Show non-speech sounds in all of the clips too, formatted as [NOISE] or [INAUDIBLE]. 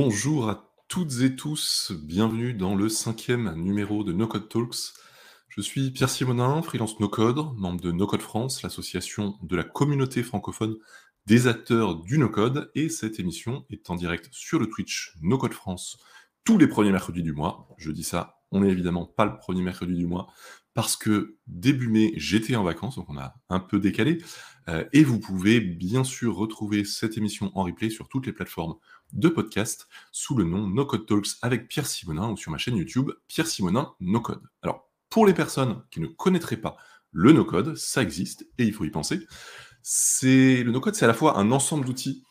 Bonjour à toutes et tous, bienvenue dans le cinquième numéro de No Code Talks. Je suis Pierre Simonin, freelance No Code, membre de No Code France, l'association de la communauté francophone des acteurs du No Code, et cette émission est en direct sur le Twitch No Code France tous les premiers mercredis du mois. Je dis ça, on n'est évidemment pas le premier mercredi du mois, parce que début mai, j'étais en vacances, donc on a un peu décalé. Euh, et vous pouvez bien sûr retrouver cette émission en replay sur toutes les plateformes de podcast sous le nom No Code Talks avec Pierre Simonin ou sur ma chaîne YouTube Pierre Simonin No Code. Alors, pour les personnes qui ne connaîtraient pas le No Code, ça existe et il faut y penser. C'est le No Code, c'est à la fois un ensemble d'outils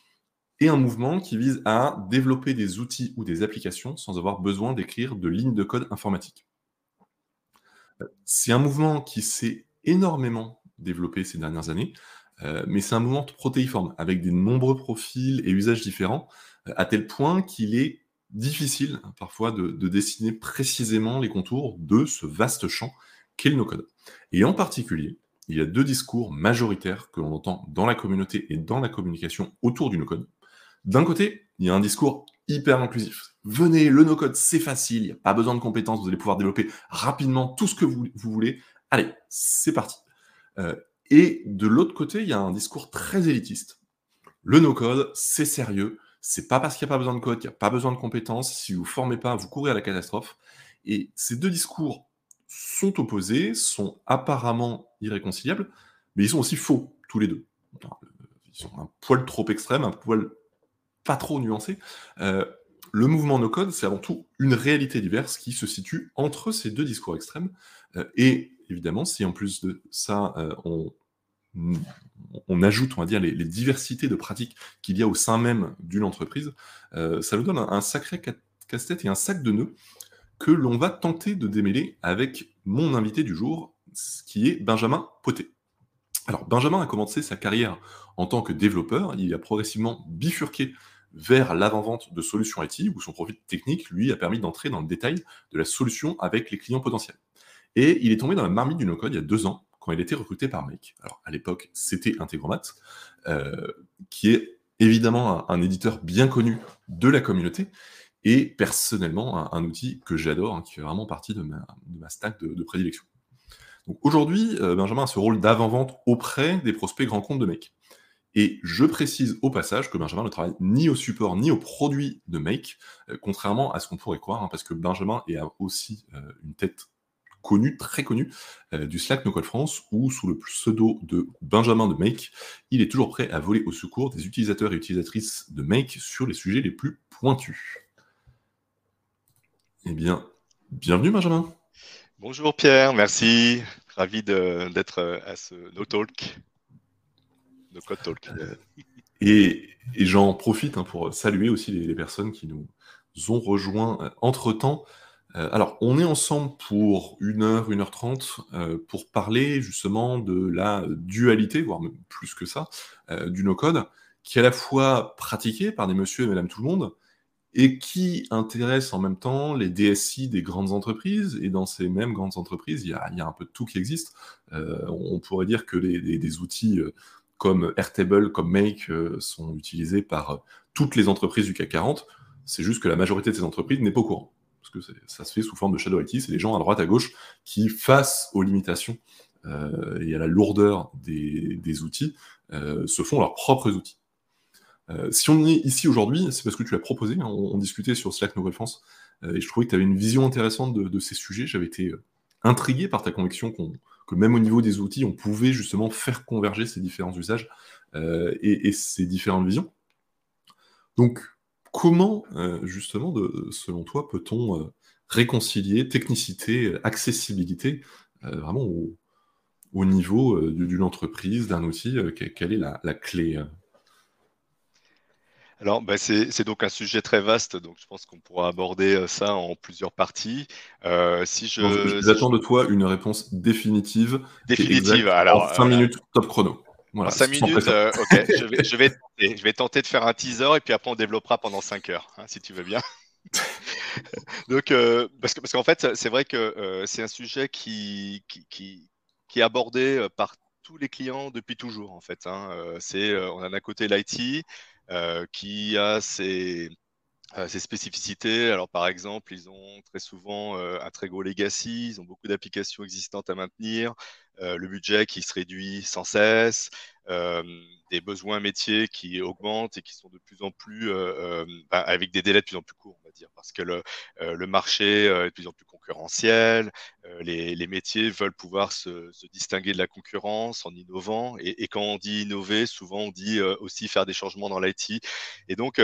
et un mouvement qui vise à développer des outils ou des applications sans avoir besoin d'écrire de lignes de code informatique. C'est un mouvement qui s'est énormément développé ces dernières années, euh, mais c'est un mouvement protéiforme, avec des nombreux profils et usages différents, à tel point qu'il est difficile hein, parfois de, dessiner précisément les contours de ce vaste champ qu'est le no-code. Et en particulier, il y a deux discours majoritaires que l'on entend dans la communauté et dans la communication autour du no-code. D'un côté, il y a un discours hyper inclusif. Venez, le no-code, c'est facile, il n'y a pas besoin de compétences, vous allez pouvoir développer rapidement tout ce que vous, voulez. Allez, c'est parti. Euh, et de l'autre côté, il y a un discours très élitiste. Le no-code, c'est sérieux. C'est pas parce qu'il n'y a pas besoin de code qu'il n'y a pas besoin de compétences. Si vous ne formez pas, vous courez à la catastrophe. Et ces deux discours sont opposés, sont apparemment irréconciliables, mais ils sont aussi faux, tous les deux. Ils sont un poil trop extrêmes, un poil pas trop nuancé. Euh, le mouvement no-code, c'est avant tout une réalité diverse qui se situe entre ces deux discours extrêmes. Euh, et évidemment, si en plus de ça, euh, on, on, ajoute, on va dire, les, diversités de pratiques qu'il y a au sein même d'une entreprise, euh, ça nous donne un, sacré casse-tête et un sac de nœuds que l'on va tenter de démêler avec mon invité du jour, qui est Benjamin Poté. Alors, Benjamin a commencé sa carrière en tant que développeur, il a progressivement bifurqué vers l'avant-vente de solutions IT, où son profil technique, lui, a permis d'entrer dans le détail de la solution avec les clients potentiels. Et il est tombé dans la marmite du no-code il y a deux ans, il était recruté par Make. Alors, à l'époque, c'était Integromat, euh, qui est évidemment un, éditeur bien connu de la communauté, et personnellement, un, outil que j'adore, hein, qui fait vraiment partie de ma, stack de, prédilection. Aujourd'hui, euh, Benjamin a ce rôle d'avant-vente auprès des prospects grands comptes de Make. Et je précise au passage que Benjamin ne travaille ni au support ni au produit de Make, euh, contrairement à ce qu'on pourrait croire, hein, parce que Benjamin est aussi une tête connu, très connu, euh, du Slack No Code France, où sous le pseudo de Benjamin de Make, il est toujours prêt à voler au secours des utilisateurs et utilisatrices de Make sur les sujets les plus pointus. Eh bien, bienvenue Benjamin. Bonjour Pierre, merci. Ravi d'être euh, à ce No Talk. No Code Talk. Euh, et, j'en profite hein, pour saluer aussi les, les, personnes qui nous ont rejoints entre-temps. Euh, alors, on est ensemble pour une heure, une heure trente, euh, pour parler justement de la dualité, voire même plus que ça, euh, du no-code, qui est à la fois pratiqué par des monsieur et madame tout le monde, et qui intéresse en même temps les DSI des grandes entreprises. Et dans ces mêmes grandes entreprises, il y a, un peu de tout qui existe. on pourrait dire que des outils comme Airtable, comme Make sont utilisés par toutes les entreprises du CAC 40. C'est juste que la majorité de ces entreprises n'est pas au courant parce que ça se fait sous forme de Shadow IT, c'est les gens à droite, à gauche qui, face aux limitations euh, et à la lourdeur des, outils, euh, se font leurs propres outils. Euh, si on est ici aujourd'hui, c'est parce que tu l'as proposé, hein, on, discutait sur Slack Nouvelle France, et je trouvais que tu avais une vision intéressante de, ces sujets, j'avais été intrigué par ta conviction que même au niveau des outils, on pouvait justement faire converger ces différents usages et, et, ces différentes visions. Donc, comment, euh, justement, selon toi, peut-on euh, réconcilier technicité, accessibilité, euh, vraiment au, niveau d'une entreprise, d'un outil Quelle est la, clé alors, bah, c'est donc un sujet très vaste, donc je pense qu'on pourra aborder ça en plusieurs parties. si je, J'attends de toi une réponse définitive. Définitive, alors. En 5 minutes, top chrono. Voilà, 5 minutes, euh, ok. je, [LAUGHS] vais, je, vais tenter, de faire un teaser et puis après on développera pendant 5 heures, hein, si tu veux bien. [LAUGHS] Donc, euh, parce qu'en parce qu'en fait, c'est vrai que euh, c'est un sujet qui, qui, qui, est abordé par tous les clients depuis toujours, en fait. Hein. c'est, on a d'un côté l'IT qui a ses, ces spécificités. Alors, par exemple, ils ont très souvent un très gros legacy, ils ont beaucoup d'applications existantes à maintenir, le budget qui se réduit sans cesse, des besoins métiers qui augmentent et qui sont de plus en plus bah, avec des délais de plus en plus courts, on va dire, parce que le, marché est de plus en plus concurrentiel, les, métiers veulent pouvoir se, se, distinguer de la concurrence en innovant, et, et, quand on dit innover, souvent on dit aussi faire des changements dans l'IT, et donc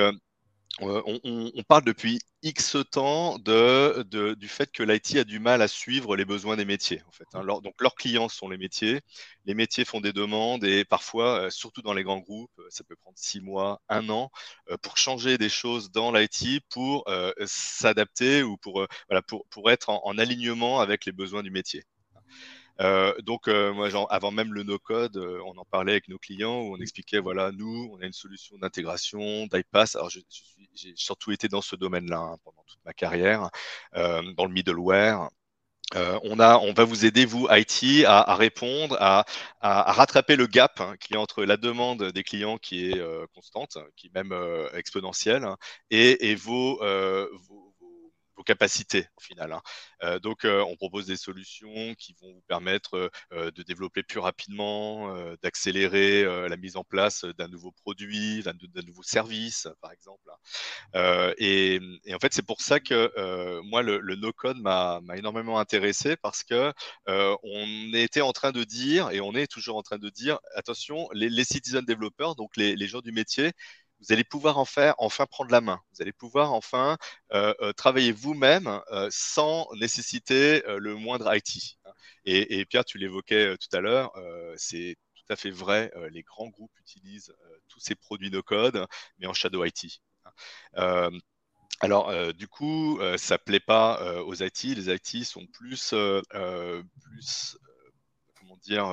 euh, on, parle depuis X temps de, du fait que l'IT a du mal à suivre les besoins des métiers. En fait, hein. donc leurs clients sont les métiers. Les métiers font des demandes et parfois, euh, surtout dans les grands groupes, euh, ça peut prendre six mois, un an pour changer des choses dans l'IT, pour s'adapter ou pour, voilà, pour, pour être en alignement avec les besoins du métier. Euh, donc, euh, moi, genre, avant même le no-code, euh, on en parlait avec nos clients où on expliquait, voilà, nous, on a une solution d'intégration, d'iPass. Alors, j'ai surtout été dans ce domaine-là hein, pendant toute ma carrière, dans le middleware. on, a, on va vous aider, vous, IT, à, répondre, à, à, rattraper le gap hein, qui est entre la demande des clients qui est constante, qui est même exponentielle, hein, et, et vos, vos vos capacités au final. Hein. Euh, donc, euh, on propose des solutions qui vont vous permettre euh, de développer plus rapidement, d'accélérer la mise en place d'un nouveau produit, d'un nouveau service, par exemple. Hein. Et, en fait, c'est pour ça que moi, le, no-code m'a énormément intéressé parce que on était en train de dire, et on est toujours en train de dire, attention, les, citizen developers, donc les gens du métier, vous allez pouvoir en faire, enfin prendre la main. Vous allez pouvoir enfin euh, euh, travailler vous-même euh, sans nécessiter le moindre IT. Et, Pierre, tu l'évoquais tout à l'heure, c'est tout à fait vrai. les grands groupes utilisent tous ces produits no-code, mais en shadow IT. alors, du coup, ça plaît pas aux IT. Les IT sont plus, plus comment dire,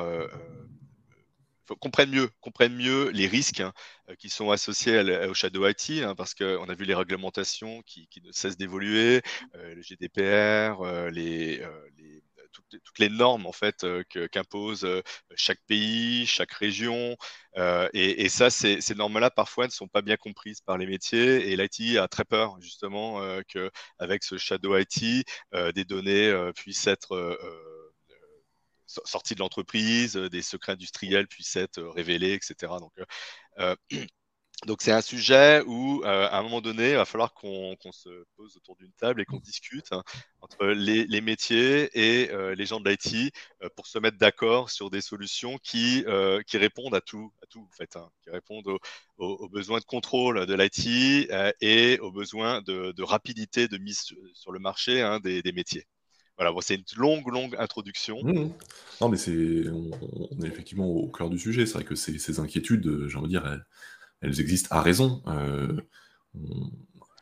comprennent mieux, comprennent mieux les risques hein, euh, qui sont associés au Shadow IT, hein, parce qu'on a vu les réglementations qui, ne cessent d'évoluer, euh, le GDPR, euh, toutes, les normes en fait qu'impose chaque pays, chaque région, et, ça, ces, normes-là parfois ne sont pas bien comprises par les métiers, et l'IT a très peur justement qu'avec ce Shadow IT, des données puissent être sortie de l'entreprise, euh, des secrets industriels puissent être euh, révélés, etc. Donc, euh, [CLEARS THROAT] donc c'est un sujet où, à un moment donné, il va falloir qu'on se pose autour d'une table et qu'on discute hein, entre les, métiers et les gens de l'IT pour se mettre d'accord sur des solutions qui, qui répondent à tout, à tout en fait, hein, qui répondent aux, besoins de contrôle de l'IT et aux besoins de, rapidité de mise sur le marché hein, des, métiers. Voilà, c'est une longue, longue introduction. Mmh non, mais c'est, on, est effectivement au cœur du sujet. C'est vrai que ces, inquiétudes, euh, j'ai envie de dire, elles, existent à raison. Euh,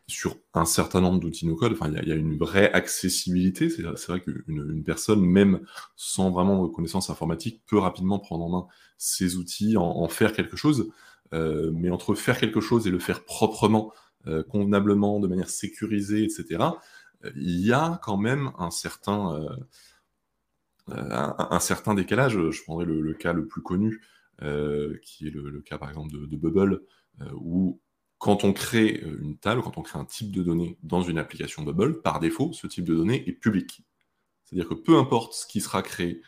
sur un certain nombre d'outils no-code, il y, a une vraie accessibilité. C'est vrai qu'une une personne, même sans vraiment de connaissances informatiques, peut rapidement prendre en main ces outils, en, faire quelque chose. Euh, mais entre faire quelque chose et le faire proprement, convenablement, de manière sécurisée, etc., il y a quand même un certain, euh, euh, un, certain décalage. Je prendrai le, cas le plus connu, euh, qui est le, cas par exemple de, Bubble, où quand on crée une table, quand on crée un type de données dans une application Bubble, par défaut, ce type de données est public. C'est-à-dire que peu importe ce qui sera créé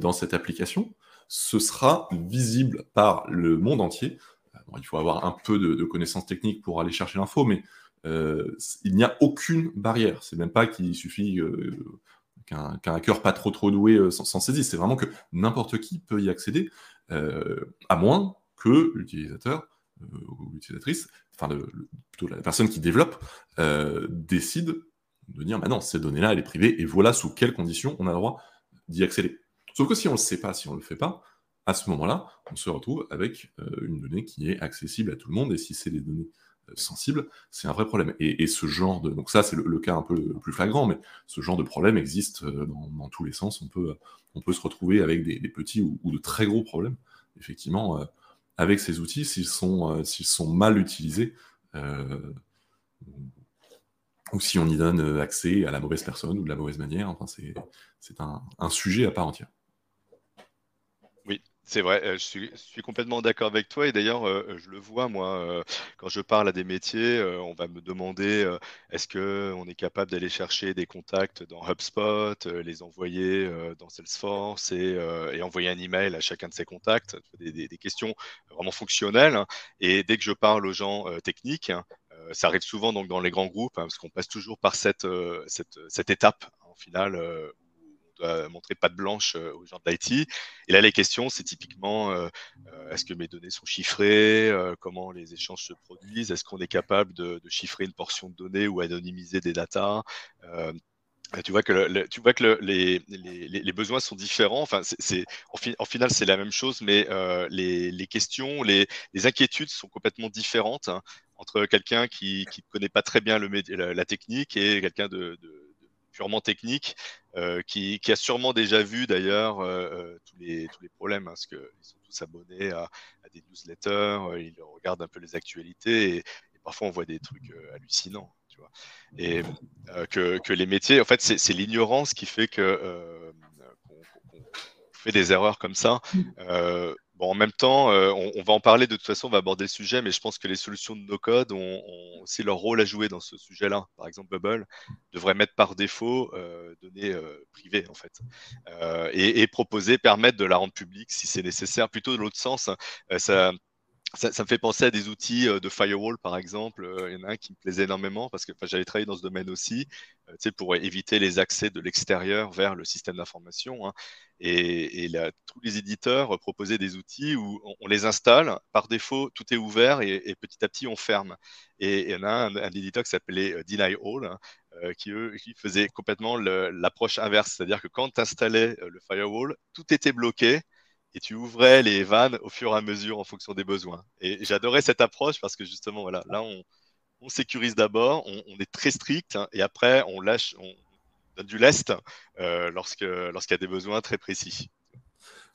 dans cette application, ce sera visible par le monde entier. il faut avoir un peu de, de connaissances techniques pour aller chercher l'info, mais euh, il n'y a aucune barrière. C'est même pas qu'il suffit euh, qu'un hacker pas trop trop doué euh, s'en saisisse. C'est vraiment que n'importe qui peut y accéder, à moins que l'utilisateur ou l'utilisatrice, enfin plutôt la personne qui développe, décide de dire bah non, cette donnée-là, elle est privée, et voilà sous quelles conditions on a le droit d'y accéder. Sauf que si on ne le sait pas, si on ne le fait pas, à ce moment-là, on se retrouve avec une donnée qui est accessible à tout le monde, et si c'est des données sensible, c'est un vrai problème. Et, ce genre de... Donc ça, c'est le, cas un peu plus flagrant, mais ce genre de problème existe euh, dans, tous les sens. On peut, on peut se retrouver avec des, petits ou, de très gros problèmes, effectivement, euh, avec ces outils, s'ils sont, euh, sont mal utilisés, ou si on y donne accès à la mauvaise personne ou de la mauvaise manière. Enfin, c'est un sujet à part entière. C'est vrai, euh, je suis, complètement d'accord avec toi et d'ailleurs, euh, je le vois, moi, euh, quand je parle à des métiers, on va me demander est-ce qu'on est capable d'aller chercher des contacts dans HubSpot, les envoyer dans Salesforce et, envoyer un email à chacun de ces contacts, des, questions vraiment fonctionnelles. Hein. Et dès que je parle aux gens techniques, hein, ça arrive souvent donc dans les grands groupes, hein, parce qu'on passe toujours par cette, cette, cette étape, en final, doit montrer patte blanche euh, aux gens de l'IT. Et là, les questions, c'est typiquement euh, euh, est-ce que mes données sont chiffrées Comment les échanges se produisent Est-ce qu'on est capable de, chiffrer une portion de données ou anonymiser des datas tu vois que, tu vois que les, les, besoins sont différents. Enfin, c'est, en, final, c'est la même chose, mais les, questions, les, inquiétudes sont complètement différentes hein, entre quelqu'un qui ne connaît pas très bien le, la, technique et quelqu'un de purement technique, euh, qui, a sûrement déjà vu d'ailleurs euh, euh, tous, les, tous les problèmes, hein, parce qu'ils sont tous abonnés à, des newsletters, ils regardent un peu les actualités, et, parfois on voit des trucs hallucinants. Tu vois. Et que, que, les métiers, en fait, c'est l'ignorance qui fait que qu'on fait des erreurs comme ça. Bon, en même temps, euh, on, va en parler de toute façon, on va aborder le sujet, mais je pense que les solutions de no-code ont, aussi leur rôle à jouer dans ce sujet-là. Par exemple, Bubble devrait mettre par défaut euh, données euh, privées, en fait, et, proposer, permettre de la rendre publique si c'est nécessaire. Plutôt de l'autre sens, ça, ça, me fait penser à des outils de firewall, par exemple. Il y en a un qui me plaisait énormément parce que j'avais travaillé dans ce domaine aussi, pour éviter les accès de l'extérieur vers le système d'information. Hein. Et, tous les éditeurs proposaient des outils où on, les installe, par défaut, tout est ouvert et, petit à petit, on ferme. Et il y en a un, éditeur qui s'appelait euh, Deny All, hein, euh, qui, eux, qui faisait complètement l'approche inverse. C'est-à-dire que quand tu installais euh, le firewall, tout était bloqué et tu ouvrais les vannes au fur et à mesure en fonction des besoins. Et j'adorais cette approche parce que justement, voilà, là, on, sécurise d'abord, on, est très strict hein, et après, on lâche, on, du lest euh, lorsque lorsqu'il y a des besoins très précis.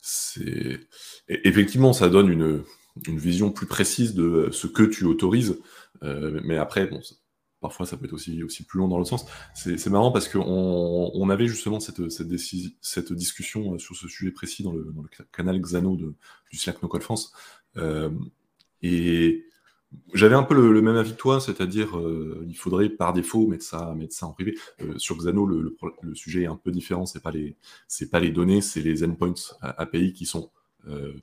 C'est effectivement ça donne une, une, vision plus précise de ce que tu autorises, euh, mais après bon, parfois ça peut être aussi, aussi plus long dans le sens. C'est marrant parce qu'on on avait justement cette, cette, discussion euh, sur ce sujet précis dans le, canal Xano du Slack No Code France. et j'avais un peu le, même avis que toi, c'est-à-dire euh, il faudrait par défaut mettre ça, mettre ça en privé. Euh, sur Xano, le, sujet est un peu différent. C'est pas pas les données, c'est les endpoints API qui sont euh,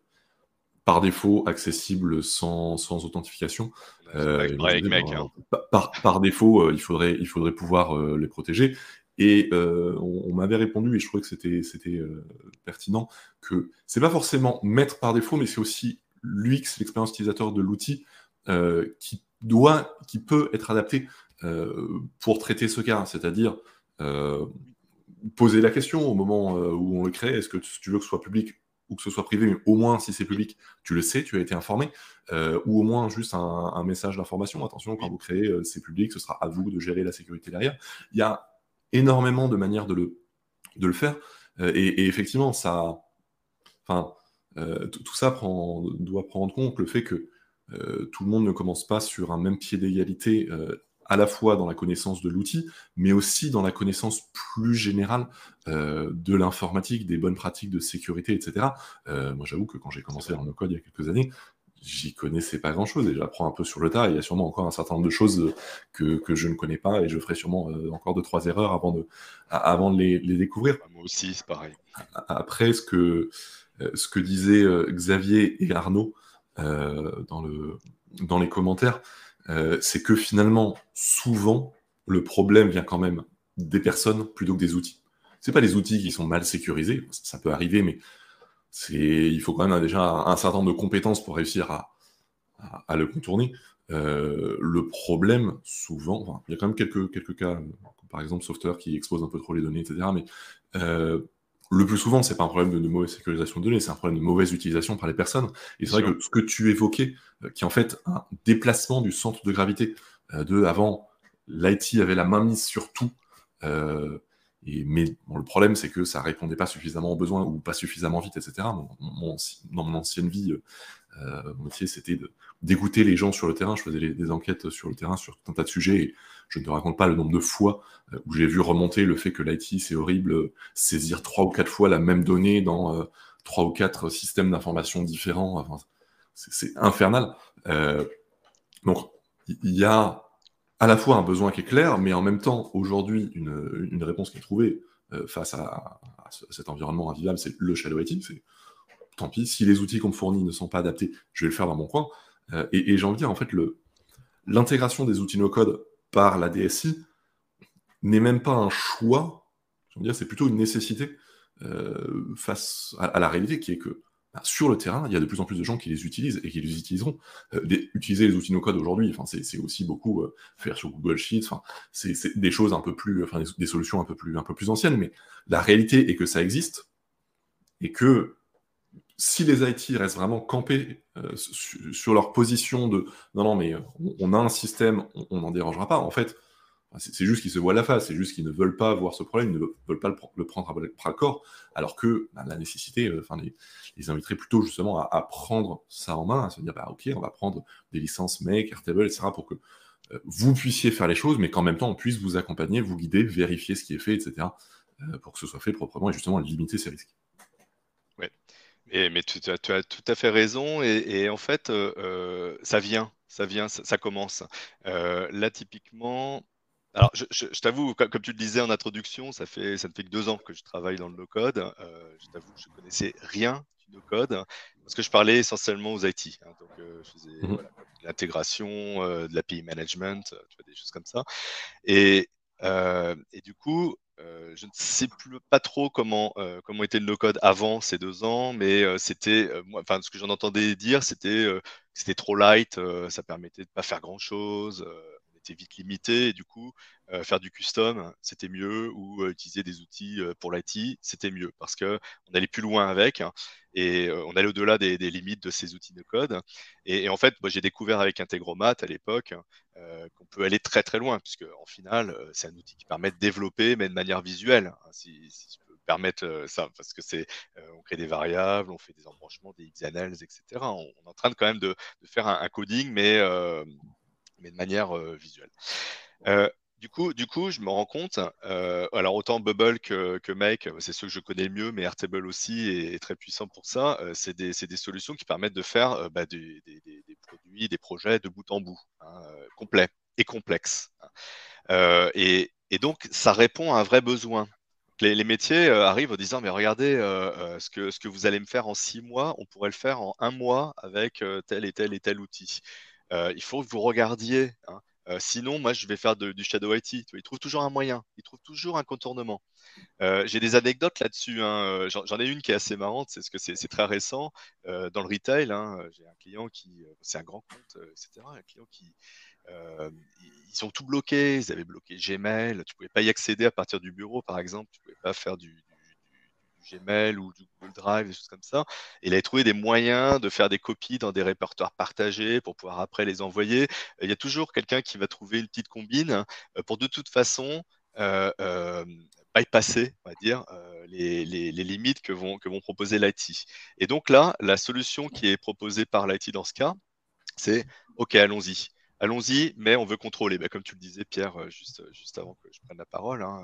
par défaut accessibles sans, sans authentification. par, par, défaut, il faudrait, il faudrait pouvoir les protéger. Et on, m'avait répondu, et je trouvais que c'était, c'était pertinent, que c'est pas forcément mettre par défaut, mais c'est aussi l'UX, l'expérience utilisateur de l'outil, euh, qui doit, qui peut être adapté euh, pour traiter ce cas, c'est-à-dire euh, poser la question au moment où on le crée, est-ce que tu veux que ce soit public ou que ce soit privé, mais au moins si c'est public, tu le sais, tu as été informé, ou au moins juste un, message d'information, attention, quand vous créez, c'est public, ce sera à vous de gérer la sécurité derrière. Il y a énormément de manières de le, de le faire, et, effectivement, ça, enfin, tout ça prend, doit prendre compte le fait que euh, tout le monde ne commence pas sur un même pied d'égalité euh, à la fois dans la connaissance de l'outil, mais aussi dans la connaissance plus générale euh, de l'informatique, des bonnes pratiques de sécurité, etc. moi, j'avoue que quand j'ai commencé dans le code il y a quelques années, j'y connaissais pas grand-chose et j'apprends un peu sur le tas. il y a sûrement encore un certain nombre de choses que, que je ne connais pas et je ferai sûrement encore deux trois erreurs avant de avant de les, les découvrir. Moi aussi, c'est pareil. Après, ce que ce que disaient Xavier et Arnaud euh, dans, le, dans les commentaires, euh, c'est que finalement, souvent, le problème vient quand même des personnes plutôt que des outils. C'est pas les outils qui sont mal sécurisés, ça peut arriver, mais il faut quand même déjà un certain nombre de compétences pour réussir à, le contourner. Euh, le problème, souvent, il y a quand même quelques, quelques cas, par exemple Software qui expose un peu trop les données, etc. Mais euh, le plus souvent, c'est pas un problème de, mauvaise sécurisation de données, c'est un problème de mauvaise utilisation par les personnes. Et c'est vrai que ce que tu évoquais, euh, qui est en fait un déplacement du centre de gravité, euh, de avant, l'IT avait la main mise sur tout, euh, et, mais le problème, c'est que ça répondait pas suffisamment aux besoins ou pas suffisamment vite, etc. dans mon ancienne vie, mon métier, c'était d'écouter les gens sur le terrain. Je faisais des enquêtes sur le terrain sur un tas de sujets. Et je ne te raconte pas le nombre de fois où j'ai vu remonter le fait que l'IT, c'est horrible, saisir trois ou quatre fois la même donnée dans trois ou quatre systèmes d'information différents. C'est infernal. donc, il y a à la fois un besoin qui est clair, mais en même temps, aujourd'hui, une, réponse qui est trouvée euh, face à, cet environnement invivable, c'est le shadow IT. Tant pis, si les outils qu'on me fournit ne sont pas adaptés, je vais le faire dans mon coin. Euh, et, j'ai envie de dire, en fait, l'intégration des outils no-code par la DSI n'est même pas un choix, c'est plutôt une nécessité euh, face à, la réalité qui est que bah, sur le terrain, il y a de plus en plus de gens qui les utilisent et qui les utiliseront. Euh, utiliser les outils no-code aujourd'hui, c'est aussi beaucoup euh, faire sur Google Sheets, c'est des choses un peu plus, des, solutions un peu plus, un peu plus anciennes, mais la réalité est que ça existe et que si les IT restent vraiment campés euh, sur, leur position de non, non, mais on, a un système, on n'en dérangera pas, en fait, c'est juste qu'ils se voient la face, c'est juste qu'ils ne veulent pas voir ce problème, ils ne veulent pas le, prendre à bras corps, alors que bah, la nécessité, euh, enfin, les, inviterait plutôt justement à, prendre ça en main, à se dire, bah, ok, on va prendre des licences Make, Airtable, etc., pour que euh, vous puissiez faire les choses, mais qu'en même temps, on puisse vous accompagner, vous guider, vérifier ce qui est fait, etc., euh, pour que ce soit fait proprement et justement limiter ces risques. Mais tu, as, tout à fait raison, et, en fait, ça vient, ça vient, ça commence. là, typiquement, alors, je, t'avoue, comme, tu le disais en introduction, ça, fait, ça ne fait que deux ans que je travaille dans le no-code. Euh, je t'avoue que je ne connaissais rien du no-code parce que je parlais essentiellement aux IT. Hein. donc, euh, je faisais mmh de l'intégration, euh, de l'API management, tu vois, des choses comme ça. Et, et du coup, je ne sais plus, pas trop comment, comment était le no-code avant ces deux ans, mais c'était, enfin, ce que j'en entendais dire, c'était c'était trop light, ça permettait de pas faire grand-chose était vite limité et du coup euh, faire du custom c'était mieux ou euh, utiliser des outils euh, pour l'IT c'était mieux parce que on allait plus loin avec hein, et on allait au-delà des, limites de ces outils de code. Et, en fait moi j'ai découvert avec Integromat à l'époque qu'on peut aller très très loin puisque en final c'est un outil qui permet de développer mais de manière visuelle hein, si, je peux permettre ça parce que c'est on crée des variables on fait des embranchements des XML etc on, est en train de quand même de, faire un coding mais mais de manière euh, visuelle. Euh, du coup, du coup, je me rends compte, euh, alors autant Bubble que, que Make, c'est ceux que je connais le mieux, mais Airtable aussi est, très puissant pour ça. c'est des, des, solutions qui permettent de faire bah, des, des, des, produits, des projets de bout en bout, hein, complets et complexes. Hein. Et, donc, ça répond à un vrai besoin. Les, les métiers arrivent en disant, mais regardez, ce, que, ce que vous allez me faire en six mois, on pourrait le faire en un mois avec tel et tel et tel outil. Euh, il faut que vous regardiez. Hein. Euh, sinon, moi, je vais faire du shadow IT. Il trouve toujours un moyen, il trouve toujours un contournement. Euh, j'ai des anecdotes là-dessus. Hein. J'en ai une qui est assez marrante, c'est que c'est très récent. dans le retail, hein, j'ai un client qui, c'est un grand compte, etc. Un client qui, ils ont tout bloqué. Ils avaient bloqué Gmail. Tu pouvais pas y accéder à partir du bureau, par exemple. Tu pouvais pas faire du, Gmail ou Google Drive, des choses comme ça. Il a trouvé des moyens de faire des copies dans des répertoires partagés pour pouvoir après les envoyer. Il y a toujours quelqu'un qui va trouver une petite combine euh, pour de toute façon euh, euh, bypasser, on va dire, les, limites que vont, que vont proposer l'IT. Et donc là, la solution qui est proposée par l'IT dans ce cas, c'est OK, allons-y allons-y, mais on veut contrôler. Bah, comme tu le disais, Pierre, euh, juste, juste avant que je prenne la parole, hein,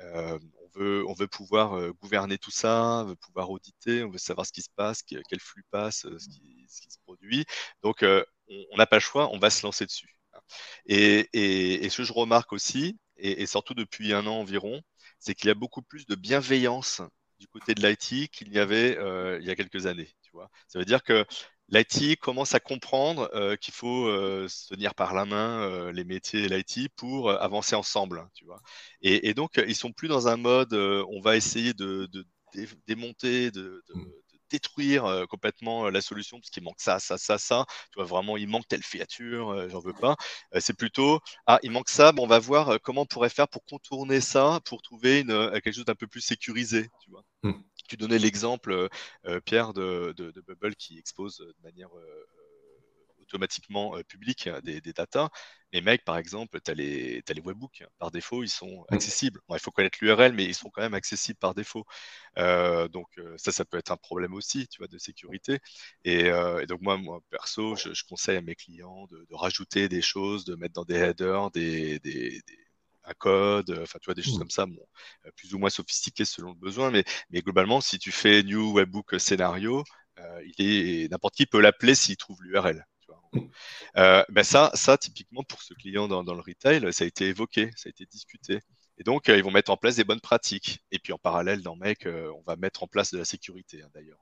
euh, on, veut, on veut pouvoir euh, gouverner tout ça, on veut pouvoir auditer, on veut savoir ce qui se passe, quel flux passe, ce qui, se produit. Donc, on n'a pas le choix, on va se lancer dessus. Et, ce que je remarque aussi, et, et surtout depuis un an environ, c'est qu'il y a beaucoup plus de bienveillance du côté de l'IT qu'il y avait il y a quelques années. Tu vois Ça veut dire que l'IT commence à comprendre euh, qu'il faut euh, se tenir par la main euh, les métiers et l'IT pour avancer ensemble, tu vois. Et, donc ils sont plus dans un mode on va essayer de, démonter, de, mmh. détruire complètement la solution parce qu'il manque ça, ça, ça, ça. Tu vois vraiment il manque telle fiature, j'en veux pas. c'est plutôt ah il manque ça, bon, on va voir comment on pourrait faire pour contourner ça, pour trouver une, quelque chose d'un peu plus sécurisé, tu vois. Mmh tu donnais l'exemple, euh, euh, Pierre, de, Bubble qui expose de manière euh, automatiquement publiques des, des datas. Les mecs, par exemple, tu as, les webbooks. Par défaut, ils sont mmh. accessibles. il faut connaître l'URL, mais ils sont quand même accessibles par défaut. donc, ça, ça peut être un problème aussi, tu vois, de sécurité. Et, donc, moi, moi perso, je, conseille à mes clients de, rajouter des choses, de mettre dans des headers des, un code, enfin, tu vois, des choses mmh. comme ça, bon, plus ou moins sophistiquées selon le besoin. Mais, mais globalement, si tu fais New Webbook Scénario, n'importe qui peut l'appeler s'il trouve l'URL. Euh, ben ça, ça, typiquement, pour ce client dans, le retail, ça a été évoqué, ça a été discuté. Et donc, euh, ils vont mettre en place des bonnes pratiques. Et puis, en parallèle, dans Make, euh, on va mettre en place de la sécurité, hein, d'ailleurs.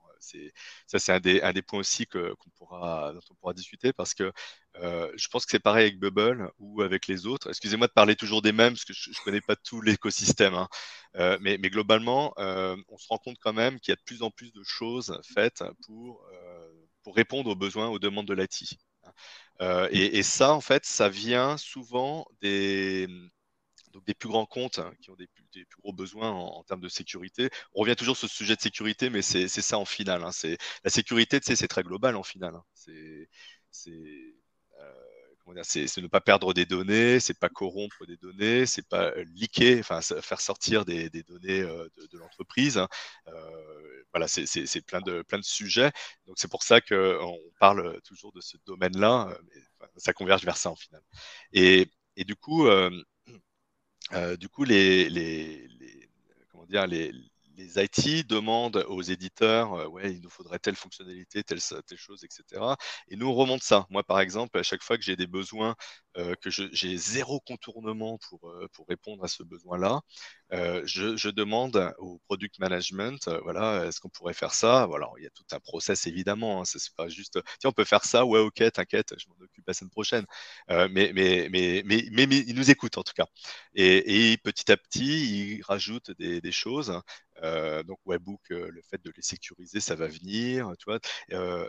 Ça, c'est un des, points aussi qu'on pourra, dont on pourra discuter parce que je pense que c'est pareil avec Bubble ou avec les autres. Excusez-moi de parler toujours des mêmes parce que je ne connais pas tout l'écosystème. Hein. mais, mais, globalement, on se rend compte quand même qu'il y a de plus en plus de choses faites pour, répondre aux besoins, aux demandes de l'IT. Euh, et, ça, en fait, ça vient souvent des, des plus grands comptes hein, qui ont des, plus gros besoins en, termes de sécurité. On revient toujours sur ce sujet de sécurité, mais c'est ça en finale. Hein. La sécurité, c'est très global en finale. Hein. C'est c'est ne pas perdre des données, c'est pas corrompre des données, c'est pas euh, liquer, enfin faire sortir des, données euh, de, l'entreprise. Euh, voilà, c'est plein de plein de sujets. Donc c'est pour ça qu'on parle toujours de ce domaine-là. ça converge vers ça en final. Et, du coup, du coup les, les, les comment dire les les IT demandent aux éditeurs, euh, ouais, il nous faudrait telle fonctionnalité, telle, chose, etc. Et nous, on remonte ça. Moi, par exemple, à chaque fois que j'ai des besoins, euh, que j'ai zéro contournement pour, euh, pour répondre à ce besoin-là, je, demande au product management, voilà, est-ce qu'on pourrait faire ça? Voilà, il y a tout un process évidemment. Hein, c'est pas juste, tiens, on peut faire ça, ouais, ok, t'inquiète, je m'en occupe la semaine prochaine. mais, mais, mais, mais, mais, ils nous écoutent en tout cas. Et, et petit à petit, ils rajoutent des choses. Euh, donc Webbook, euh, le fait de les sécuriser, ça va venir, tu vois. Euh,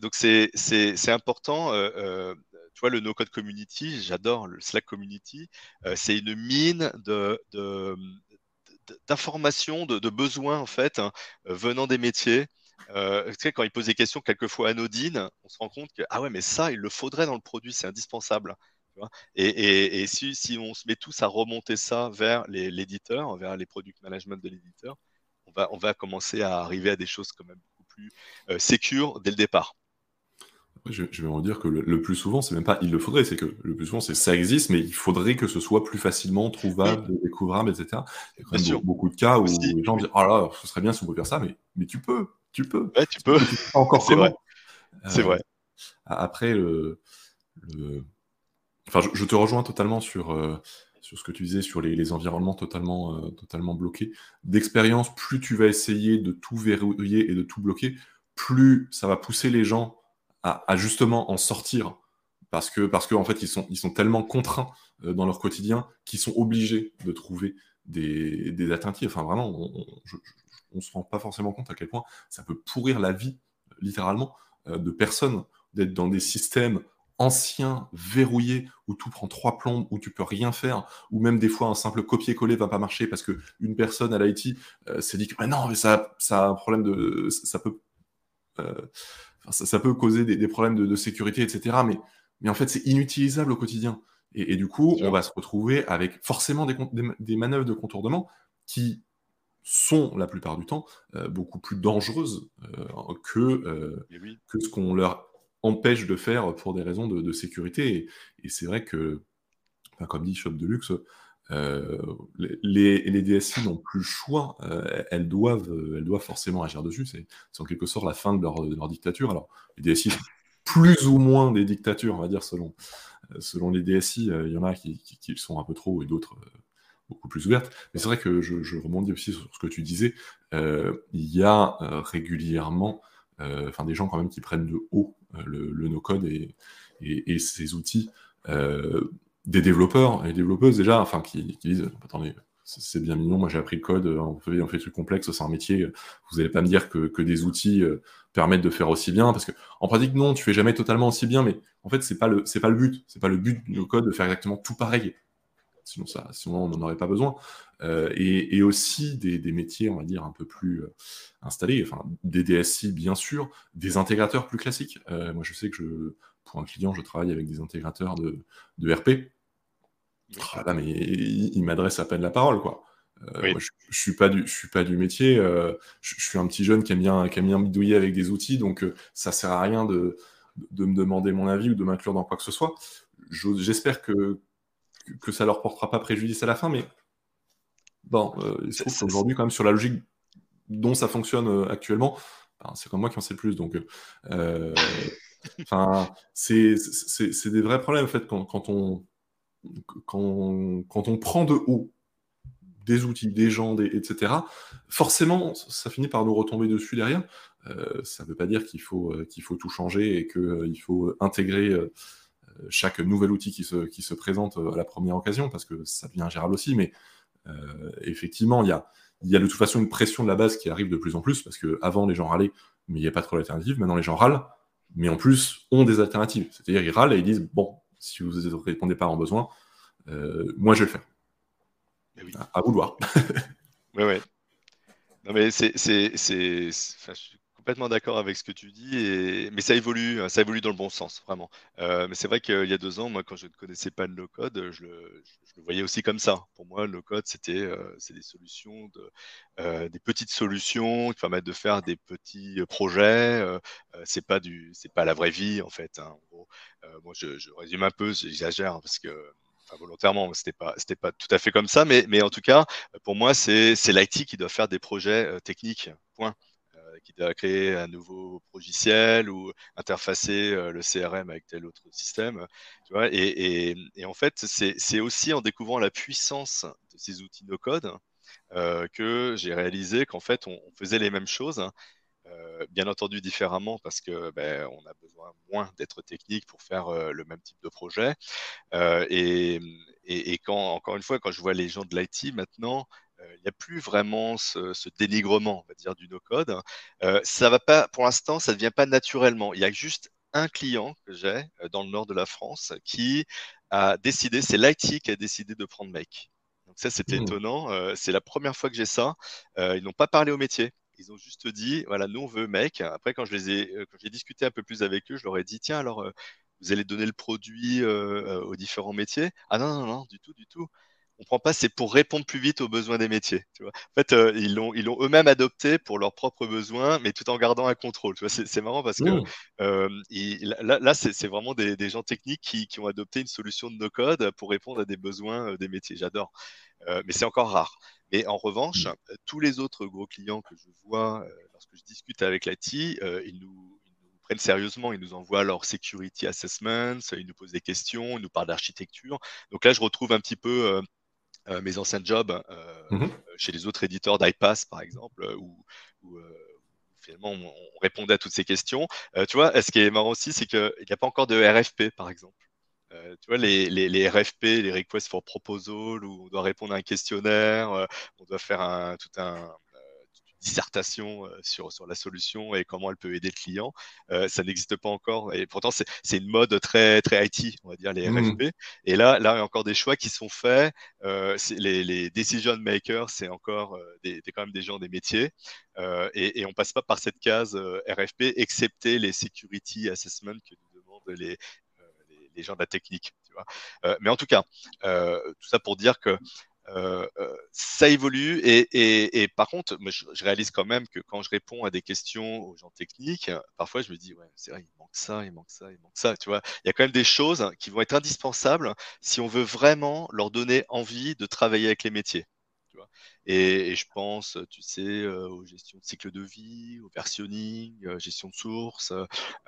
donc c'est important. tu vois, le No Code Community, j'adore le Slack Community. c'est une mine d'informations, de, besoins en fait hein, venant des métiers. quand ils posent des questions quelquefois anodines, on se rend compte que ah ouais, mais ça, il le faudrait dans le produit, c'est indispensable. et, si, on se met tous à remonter ça vers l'éditeur, vers les product management de l'éditeur, on va, commencer à arriver à des choses quand même beaucoup plus euh, sécures dès le départ. Je, vais en dire que le, plus souvent, c'est même pas il le faudrait, c'est que le plus souvent, c'est ça existe, mais il faudrait que ce soit plus facilement trouvable, découvrable, etc. Il y a quand même beaucoup, de cas où les gens disent Oh là, ce serait bien si on pouvait faire ça, mais, mais tu peux, tu peux. Ouais, tu peux. encore [LAUGHS] C'est vrai. c'est euh, vrai. Après, le, Enfin, je, te rejoins totalement sur. Euh, sur ce que tu disais sur les, environnements totalement, euh, totalement bloqués. D'expérience, plus tu vas essayer de tout verrouiller et de tout bloquer, plus ça va pousser les gens à, justement en sortir. Parce que, parce en fait, ils sont, ils sont tellement contraints euh, dans leur quotidien qu'ils sont obligés de trouver des, des. Enfin, vraiment, on ne se rend pas forcément compte à quel point ça peut pourrir la vie, littéralement, euh, de personnes, d'être dans des systèmes ancien, verrouillé, où tout prend trois plombes, où tu peux rien faire, ou même des fois un simple copier-coller va pas marcher parce que une personne à l'IT euh, s'est dit que bah non, mais ça, ça a un problème de, ça peut, euh, ça, peut causer des, problèmes de, sécurité, etc. Mais, mais en fait, c'est inutilisable au quotidien. Et, du coup, on va se retrouver avec forcément des, des, manœuvres de contournement qui sont la plupart du temps euh, beaucoup plus dangereuses que, que ce qu'on leur empêche de faire pour des raisons de, sécurité. Et, c'est vrai que, comme dit Shop de Luxe, euh, les, DSI n'ont plus le choix, euh, elles, doivent, elles doivent forcément agir dessus. C'est en quelque sorte la fin de leur, dictature. Alors, les DSI sont plus ou moins des dictatures, on va dire, selon, selon les DSI. Euh, il y en a qui, qui, sont un peu trop et d'autres beaucoup plus ouvertes. Mais c'est vrai que je, je, rebondis aussi sur ce que tu disais. il y a régulièrement enfin des gens quand même qui prennent de haut euh, le, no-code et, et, ces outils. Euh, des développeurs et développeuses déjà, enfin qui, disent attendez, c'est bien mignon, moi j'ai appris le code, on fait, on fait des trucs complexes, c'est un métier, vous n'allez pas me dire que, que des outils euh, permettent de faire aussi bien, parce que en pratique non, tu fais jamais totalement aussi bien, mais en fait c'est pas pas le but, c'est pas le but du code de faire exactement tout pareil. Sinon, ça, sinon on n'en aurait pas besoin. et, aussi des, métiers, on va dire, un peu plus installés, enfin, des DSI bien sûr, des intégrateurs plus classiques. moi, je sais que je, pour un client, je travaille avec des intégrateurs de, de RP. Ah, mais il, m'adresse à peine la parole, quoi. je, je, suis pas du, je suis pas du métier. je, suis un petit jeune qui aime bien, qui aime bien bidouiller avec des outils, donc ça sert à rien de, de me demander mon avis ou de m'inclure dans quoi que ce soit. J'espère que, que ça leur portera pas préjudice à la fin, mais bon, euh, qu'aujourd'hui, quand même, sur la logique dont ça fonctionne euh, actuellement, ben, c'est comme moi qui en sais plus. Donc, euh, enfin, c'est des vrais problèmes, en fait, quand, quand on, quand, quand on prend de haut des outils, des gens, des, etc., forcément, ça finit par nous retomber dessus derrière. Euh, ça ne veut pas dire qu'il faut, euh, qu'il faut tout changer et qu'il euh, faut intégrer chaque nouvel outil qui se, qui se présente à la première occasion, parce que ça devient gérable aussi, mais effectivement, il y a, y a de toute façon une pression de la base qui arrive de plus en plus, parce qu'avant, les gens râlaient, mais il n'y a pas trop d'alternatives. Maintenant, les gens râlent, mais en plus, ont des alternatives. C'est-à-dire, ils râlent et ils disent, bon, si vous ne répondez pas en besoin, moi, je vais le faire. Oui. À, vouloir. oui, oui. Non, mais c'est, complètement d'accord avec ce que tu dis, mais ça évolue, ça évolue dans le bon sens, vraiment. Euh, mais c'est vrai qu'il y a deux ans, moi, quand je ne connaissais pas le no-code, je le, voyais aussi comme ça. Pour moi, le no-code, c'était euh, des solutions, euh, des petites solutions qui permettent de faire des petits projets. c'est pas du, c'est pas la vraie vie en fait. Hein, je, résume un peu, j'exagère parce que volontairement, c'était pas, pas tout à fait comme ça, mais, en tout cas, pour moi, c'est l'IT qui doit faire des projets techniques. Point qui doit créer un nouveau logiciel ou interfacer euh, le CRM avec tel autre système. Et, en fait, c'est aussi en découvrant la puissance de ces outils no-code euh, que j'ai réalisé qu'en fait, on, faisait les mêmes choses. Euh, bien entendu différemment parce que ben, on a besoin moins d'être technique pour faire le même type de projet. et, et, quand, encore une fois, quand je vois les gens de l'IT maintenant, il n'y a plus vraiment ce, dénigrement, on va dire, du no-code. Euh, ça va pas, pour l'instant, ça ne vient pas naturellement. Il y a juste un client que j'ai euh, dans le nord de la France qui a décidé, c'est l'IT qui a décidé de prendre Make. Donc ça, c'était mmh. étonnant. Euh, c'est la première fois que j'ai ça. ils n'ont pas parlé au métier. Ils ont juste dit, voilà, nous on veut Make. Après, quand je les ai, quand j'ai discuté un peu plus avec eux, je leur ai dit, tiens, alors vous allez donner le produit aux différents métiers? Ah non, non, non, du tout, du tout on prend pas, c'est pour répondre plus vite aux besoins des métiers. Tu vois. En fait, euh, ils l'ont ils l'ont eux-mêmes adopté pour leurs propres besoins, mais tout en gardant un contrôle. Tu vois, c'est, marrant parce que mmh. euh, là, là c'est, vraiment des, des, gens techniques qui, qui, ont adopté une solution de no-code pour répondre à des besoins euh, des métiers. J'adore, mais c'est encore rare. Mais en revanche, mmh. tous les autres gros clients que je vois lorsque je discute avec l'IT, ils nous prennent sérieusement. Ils nous envoient leur security assessments, ils nous posent des questions, ils nous parlent d'architecture. Donc là, je retrouve un petit peu euh, mes anciens jobs euh, mmh chez les autres éditeurs d'iPass, par exemple, euh, où, finalement on, répondait à toutes ces questions. tu vois, ce qui est marrant aussi, c'est qu'il n'y a pas encore de RFP, par exemple. tu vois, les, les, les, RFP, les Requests for Proposal, où on doit répondre à un questionnaire, on doit faire un, tout un, dissertation euh, sur, sur la solution et comment elle peut aider le client. Euh, ça n'existe pas encore. Et pourtant, c'est une mode très, très IT, on va dire, les mmh. RFP. Et là, là, il y a encore des choix qui sont faits. Euh, les, les, decision makers, c'est encore des, quand même des gens des métiers. et, et on passe pas par cette case RFP, excepté les security assessments que nous demandent les, les, gens de la technique. Tu vois. mais en tout cas, tout ça pour dire que euh, euh, ça évolue et, par contre, je, réalise quand même que quand je réponds à des questions aux gens techniques, parfois je me dis ouais c'est vrai il manque ça, il manque ça, il manque ça, tu vois. Il y a quand même des choses qui vont être indispensables si on veut vraiment leur donner envie de travailler avec les métiers. Et, je pense, tu sais, euh, aux gestions de cycle de vie, au versionning, euh, gestion de source.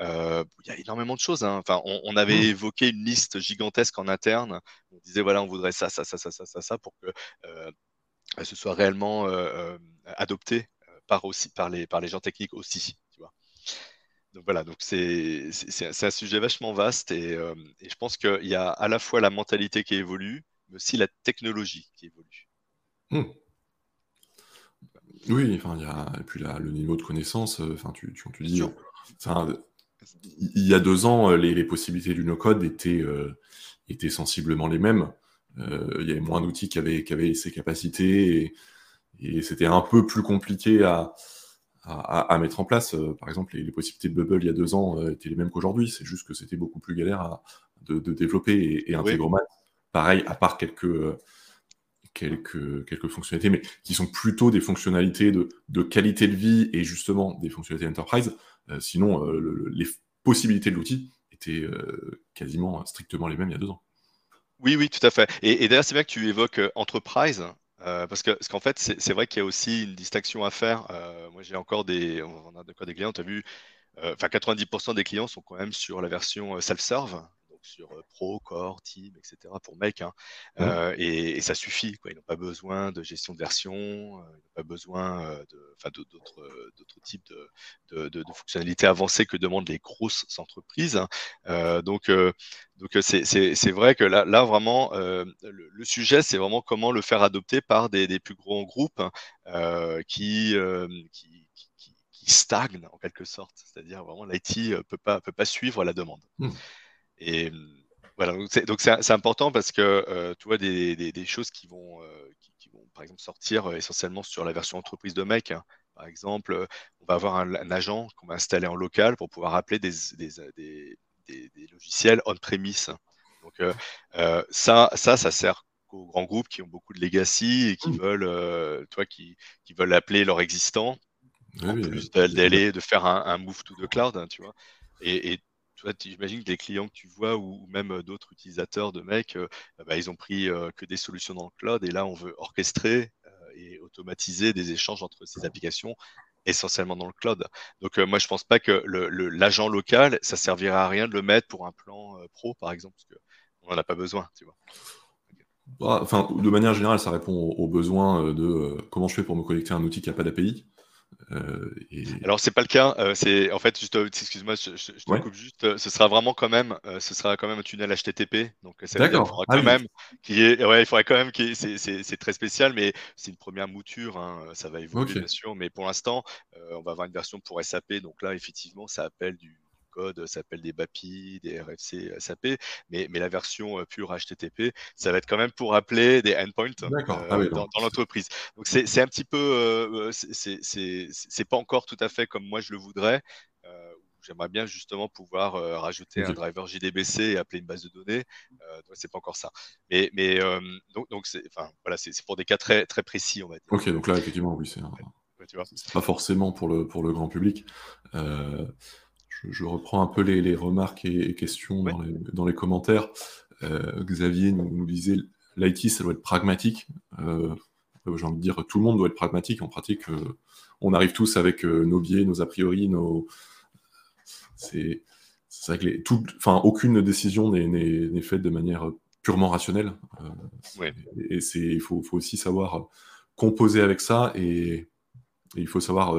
Euh, il y a énormément de choses. Hein. Enfin, on, avait mmh. évoqué une liste gigantesque en interne. On disait voilà, on voudrait ça, ça, ça, ça, ça, ça, ça pour que ce soit réellement adopté par aussi par les par les gens techniques aussi. Tu vois. Donc voilà, donc c'est un sujet vachement vaste et, et je pense qu'il y a à la fois la mentalité qui évolue, mais aussi la technologie qui évolue. Mmh. Oui, enfin, il y a, et puis là, le niveau de connaissance, euh, enfin, tu, tu, tu dis, il y a deux ans, euh, les, les possibilités du no-code étaient, euh, étaient sensiblement les mêmes. il y avait moins d'outils qui avaient, qui avaient ces capacités et, et c'était un peu plus compliqué à, à, mettre en place. par exemple, les, possibilités de Bubble il y a deux ans étaient les mêmes qu'aujourd'hui. C'est juste que c'était beaucoup plus galère à, de, développer et, et Integromat, pareil, à part quelques quelques, quelques fonctionnalités, mais qui sont plutôt des fonctionnalités de, de qualité de vie et justement des fonctionnalités enterprise. Euh, sinon, euh, les possibilités de l'outil étaient euh, quasiment strictement les mêmes il y a deux ans. Oui, oui, tout à fait. Et, d'ailleurs, c'est bien que tu évoques enterprise, parce que parce qu'en fait, c'est vrai qu'il y a aussi une distinction à faire. moi, j'ai encore des, on a encore des clients, tu as vu, enfin 90% des clients sont quand même sur la version self-serve, sur euh, Pro, Core, Team, etc. pour Make. Hein. Euh, et, ça suffit. Quoi. Ils n'ont pas besoin de gestion de version, euh, ils n'ont pas besoin d'autres types de, de, fonctionnalités avancées que demandent les grosses entreprises. Hein. donc, donc c'est vrai que là, là vraiment, le, sujet, c'est vraiment comment le faire adopter par des, des plus gros groupes hein, qui, qui, qui, stagnent en quelque sorte. C'est-à-dire vraiment l'IT ne peut pas, peut pas suivre la demande. Mmh. Et voilà, donc c'est important parce que euh, tu vois des, des, choses qui vont, euh, qui, vont, par exemple, sortir euh, essentiellement sur la version entreprise de Make. Hein. Par exemple, on va avoir un, agent qu'on va installer en local pour pouvoir appeler des, logiciels on-premise. Donc ça, ça, ça sert aux grands groupes qui ont beaucoup de legacy et qui mmh. veulent, toi, qui, qui, veulent appeler leur existant, en plus d'aller de faire un, un, move to the cloud, hein, tu vois. Et, et j'imagine que les clients que tu vois ou, même euh, d'autres utilisateurs de Make, euh, bah, ils ont pris euh, que des solutions dans le cloud et là, on veut orchestrer et automatiser des échanges entre ces applications essentiellement dans le cloud. Donc moi, je pense pas que l'agent local, ça servirait à rien de le mettre pour un plan pro, par exemple, parce qu'on n'en a pas besoin. Bah, enfin, de manière générale, ça répond aux, besoins de comment je fais pour me connecter à un outil qui n'a pas d'API? Euh, Alors c'est pas le cas. Euh, c'est en fait juste, excuse-moi, je, te coupe juste. Euh, ce sera vraiment quand même, ce sera quand même un tunnel HTTP. Donc ça il faudra ah quand même qui est, ouais, il faudrait quand même qui c'est très spécial, mais c'est une première mouture. Hein, ça va évoluer bien sûr, mais pour l'instant, on va avoir une version pour SAP. Donc là, effectivement, ça appelle du code s'appelle des BAPI, des RFC SAP, mais, mais la version euh, pure HTTP, ça va être quand même pour appeler des endpoints euh, ah dans, l'entreprise. Donc c'est un petit peu, euh, c'est pas encore tout à fait comme moi je le voudrais. J'aimerais bien justement pouvoir rajouter un driver JDBC et appeler une base de données. Euh, c'est pas encore ça. Mais, mais donc, donc c'est enfin, voilà, pour des cas très, très précis, on va dire. Ok, donc là, effectivement, oui, c'est pas forcément pour le, pour le grand public. Je, reprends un peu les, remarques et, questions dans, les, commentaires. Euh, Xavier nous, disait l'IT, ça doit être pragmatique. Euh, j'ai envie de dire, tout le monde doit être pragmatique. En pratique, euh, on arrive tous avec nos biais, nos a priori, nos. C'est vrai que les, enfin, aucune décision n'est faite de manière purement rationnelle. Et, il faut, aussi savoir composer avec ça et, et il faut savoir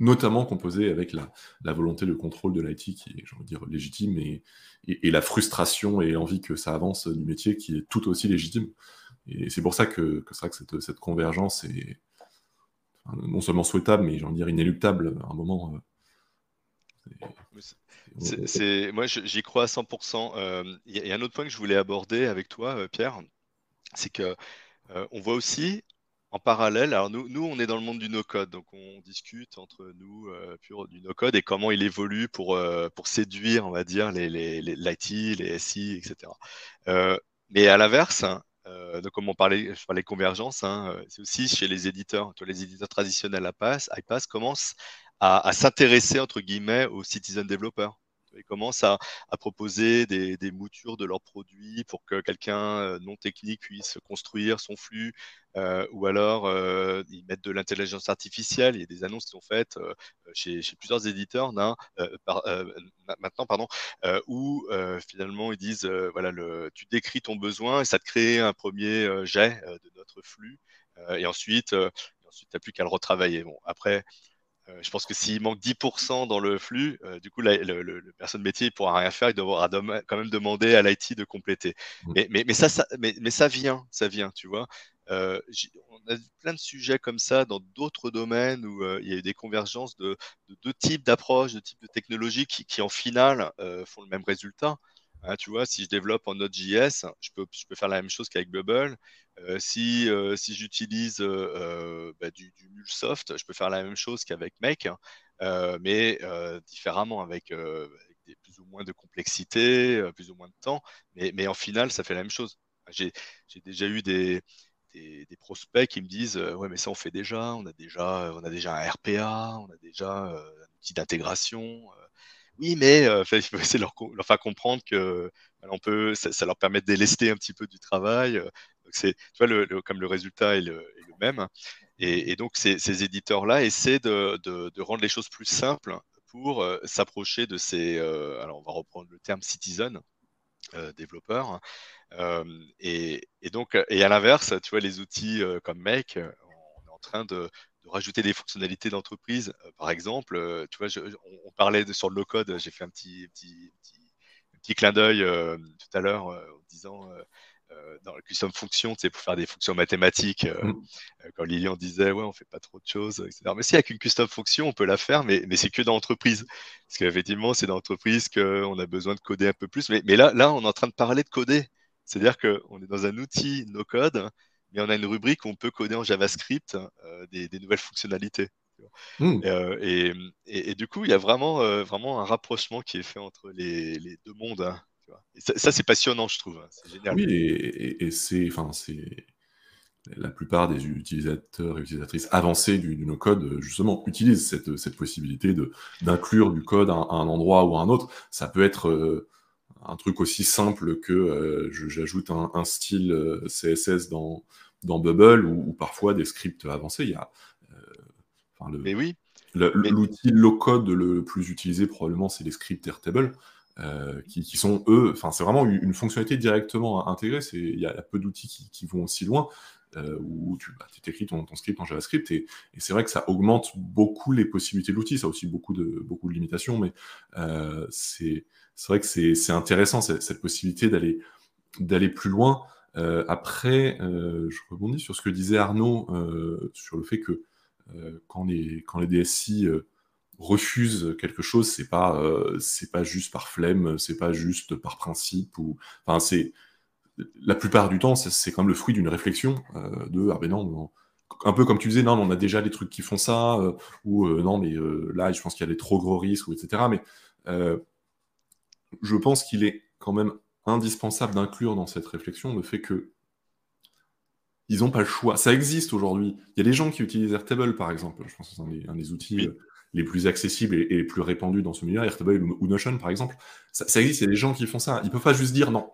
notamment composé avec la, volonté de contrôle de l'IT qui est, j'ai envie de dire, légitime et, et, la frustration et l'envie que ça avance du métier qui est tout aussi légitime. Et c'est pour ça que, c'est vrai que cette, cette, convergence est non seulement souhaitable, mais j'ai envie de dire inéluctable à un moment. Euh, c'est, moi, j'y crois à 100%. Il y, a un autre point que je voulais aborder avec toi, euh, Pierre, c'est que euh, on voit aussi en parallèle, alors nous, nous, on est dans le monde du no-code, donc on discute entre nous euh, du no-code et comment il évolue pour, euh, pour séduire, on va dire, les, les, les l'IT, les SI, etc. Euh, mais à l'inverse, hein, euh, donc comme on parlait, je parlais convergence, hein, c'est aussi chez les éditeurs, les éditeurs traditionnels à pass, iPass commencent à, à s'intéresser entre guillemets aux citizen développeurs. Ils commencent à, proposer des, moutures de leurs produits pour que quelqu'un euh, non technique puisse construire son flux, euh, ou alors euh, ils mettent de l'intelligence artificielle. Il y a des annonces qui sont faites chez, plusieurs éditeurs maintenant, pardon, où finalement ils disent voilà, tu décris ton besoin et ça te crée un premier jet de notre flux, et ensuite, tu n'as plus qu'à le retravailler. Bon, après, je pense que s'il manque 10% dans le flux, euh, du coup, le, le, personne métier ne pourra rien faire, il devra quand même demander à l'IT de compléter. Mmh. Mais, mais, ça, ça mais, ça vient, ça vient, tu vois. Euh, on a plein de sujets comme ça dans d'autres domaines où il y a eu des convergences de, deux types d'approches, de types de technologies qui, qui en finale, font le même résultat. Hein, tu vois, si je développe en Node.js, je peux, faire la même chose qu'avec Bubble. Euh, si, euh, si j'utilise euh, bah, du, du, MuleSoft, je peux faire la même chose qu'avec Make, hein, mais différemment, avec, plus ou moins de complexité, plus ou moins de temps. Mais, en final, ça fait la même chose. J'ai déjà eu des, prospects qui me disent ouais mais ça on fait déjà on a déjà on a déjà un RPA on a déjà un outil d'intégration oui, mais euh, il faut essayer de leur, faire comprendre que on peut, ça, leur permet de délester un petit peu du travail. Euh, donc tu vois, comme le résultat est le, même. Et, donc ces, éditeurs-là essaient de, rendre les choses plus simples pour euh, s'approcher de ces, alors on va reprendre le terme citizen, développeurs. Et, et, donc, et à l'inverse, tu vois, les outils comme Make, on est en train de, rajouter des fonctionnalités d'entreprise. Euh, par exemple, euh, tu vois, on, parlait de, sur le low-code, j'ai fait un petit, petit, petit, clin d'œil euh, tout à l'heure en disant dans la custom fonction, tu sais, pour faire des fonctions mathématiques, mmh. quand Lilian disait, ouais, on fait pas trop de choses, etc. Mais si, avec une custom fonction, on peut la faire, mais, mais c'est que dans l'entreprise. Parce qu'effectivement, c'est dans l'entreprise qu'on a besoin de coder un peu plus. Mais, mais, là, là, on est en train de parler de coder. C'est-à-dire qu'on est dans un outil no-code mais on a une rubrique où on peut coder en JavaScript euh, des, nouvelles fonctionnalités. Hmm. Euh, et, du coup, il y a vraiment, euh, vraiment un rapprochement qui est fait entre les, deux mondes. Hein, ça, c'est passionnant, je trouve. Hein, c'est génial. Oui, et, c'est, enfin, c'est la plupart des utilisateurs et utilisatrices avancés du, no-code, justement, utilisent cette, cette possibilité de, d'inclure du code à, un endroit ou à un autre. Ça peut être un truc aussi simple que euh, j'ajoute un, style euh, CSS dans, dans Bubble ou, parfois des scripts avancés. Il y a, euh, le, Mais oui. L'outil low-code le plus utilisé probablement c'est les scripts Airtable. qui, sont eux, enfin c'est vraiment une, fonctionnalité directement intégrée. Il y a peu d'outils qui, vont aussi loin. Où tu bah, écris ton, script en JavaScript et, c'est vrai que ça augmente beaucoup les possibilités de l'outil. Ça a aussi beaucoup de, beaucoup de limitations, mais c'est c'est vrai que c'est intéressant cette, possibilité d'aller plus loin. Euh, après, euh, je rebondis sur ce que disait Arnaud euh, sur le fait que quand les quand les DSI refusent quelque chose, c'est pas pas juste par flemme, c'est pas juste par principe enfin c'est la plupart du temps c'est quand même le fruit d'une réflexion de ah ben non, un peu comme tu disais non on a déjà des trucs qui font ça ou non mais là je pense qu'il y a des trop gros risques ou etc mais je pense qu'il est quand même indispensable d'inclure dans cette réflexion le fait que ils n'ont pas le choix. Ça existe aujourd'hui. Il y a des gens qui utilisent Airtable, par exemple. Je pense que c'est un, des outils euh, les plus accessibles et, les plus répandus dans ce milieu. Airtable ou Notion, par exemple. Ça, existe. Il y a des gens qui font ça. Ils ne peuvent pas juste dire non.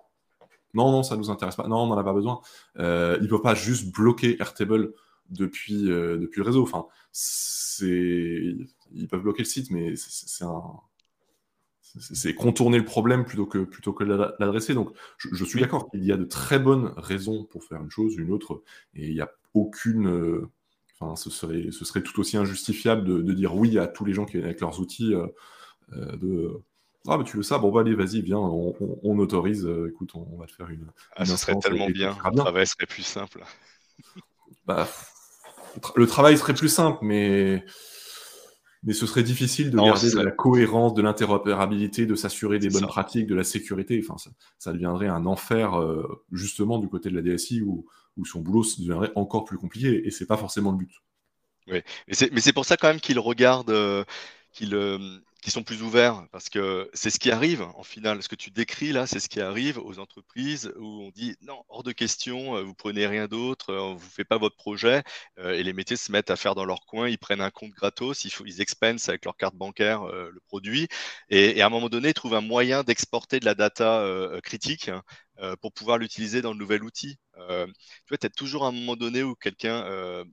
Non, non, ça ne nous intéresse pas. Non, on n'en a pas besoin. Euh, ils ne peuvent pas juste bloquer Airtable depuis, euh, le réseau. Ils peuvent bloquer le site, mais c'est un c'est contourner le problème plutôt que, plutôt l'adresser. Donc, je, suis d'accord qu'il y a de très bonnes raisons pour faire une chose, une autre, et il n'y a aucune. Euh, enfin, ce serait, tout aussi injustifiable de, dire oui à tous les gens qui viennent avec leurs outils. Euh, ah, mais tu veux ça? Bon, bah, allez, vas-y, viens, on, autorise. écoute, on, va te faire une. Ah, ce serait tellement bien. Le travail serait plus simple. [LAUGHS] Bah, le travail serait plus simple, mais mais ce serait difficile de garder de la cohérence, de l'interopérabilité, de s'assurer des bonnes pratiques, de la sécurité. Enfin, ça, deviendrait un enfer, euh, justement, du côté de la DSI, où, où son boulot deviendrait encore plus compliqué, et c'est pas forcément le but. Oui, mais c'est pour ça quand même qu'il regarde, euh, qu'il euh, qui sont plus ouverts, parce que c'est ce qui arrive en final. Ce que tu décris là, c'est ce qui arrive aux entreprises où on dit non, hors de question, euh, vous prenez rien d'autre, euh, vous ne faites pas votre projet, euh, et les métiers se mettent à faire dans leur coin, ils prennent un compte gratos, ils, expensent avec leur carte bancaire le produit, et, à un moment donné, ils trouvent un moyen d'exporter de la data critique pour pouvoir l'utiliser dans le nouvel outil. tu vois, tu as toujours un moment donné où quelqu'un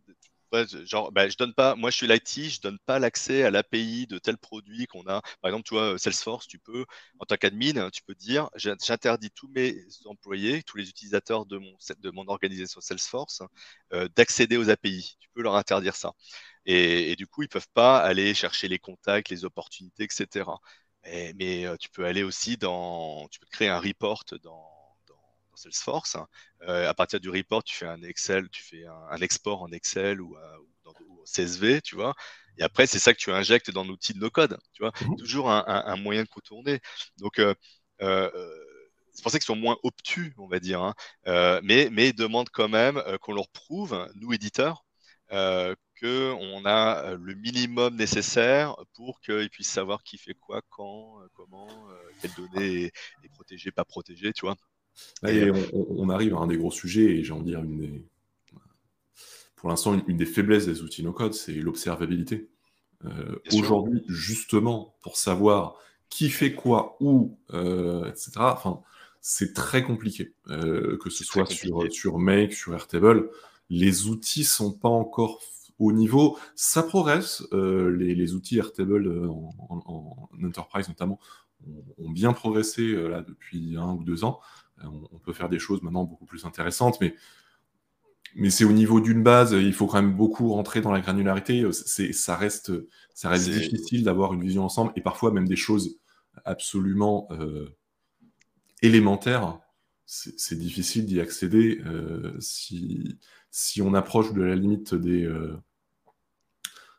genre, bah, je donne pas, moi je suis l'IT, je donne pas l'accès à l'API de tel produit qu'on a. Par exemple, tu vois, Salesforce, tu peux, en tant qu'admin, tu peux dire, j'interdis tous mes employés, tous les utilisateurs de mon, de mon organisation Salesforce, euh, d'accéder aux API. Tu peux leur interdire ça. Et, du coup, ils peuvent pas aller chercher les contacts, les opportunités, etc. mais euh, tu peux aller aussi dans, tu peux créer un report dans Salesforce. Euh, à partir du report, tu fais un Excel, tu fais un, export en Excel ou, euh, dans, CSV, tu vois. Et après, c'est ça que tu injectes dans l'outil de no-code, tu vois. Mmh Toujours un, moyen de contourner. Donc, euh, c'est pour ça qu'ils sont moins obtus, on va dire, hein. mais, mais ils demandent quand même qu'on leur prouve, nous éditeurs, qu'on a le minimum nécessaire pour qu'ils puissent savoir qui fait quoi, quand, comment, quelle donnée est, est protégée, pas protégée, tu vois. On, arrive à un des gros sujets, et j'ai envie de dire une des, pour l'instant, une, des faiblesses des outils no-code, c'est l'observabilité. Euh, aujourd'hui, justement, pour savoir qui fait quoi, où, euh, etc., enfin, c'est très compliqué. Euh, que ce soit sur, sur Make, sur Airtable, les outils sont pas encore au niveau. Ça progresse. Les, outils Airtable en, enterprise notamment ont, bien progressé là depuis un ou deux ans. On, peut faire des choses maintenant beaucoup plus intéressantes, mais mais c'est au niveau d'une base, il faut quand même beaucoup rentrer dans la granularité. C'est, ça reste, ça reste difficile d'avoir une vision ensemble et parfois même des choses absolument euh, élémentaires. C'est, difficile d'y accéder euh, si, si on approche de la limite des, euh,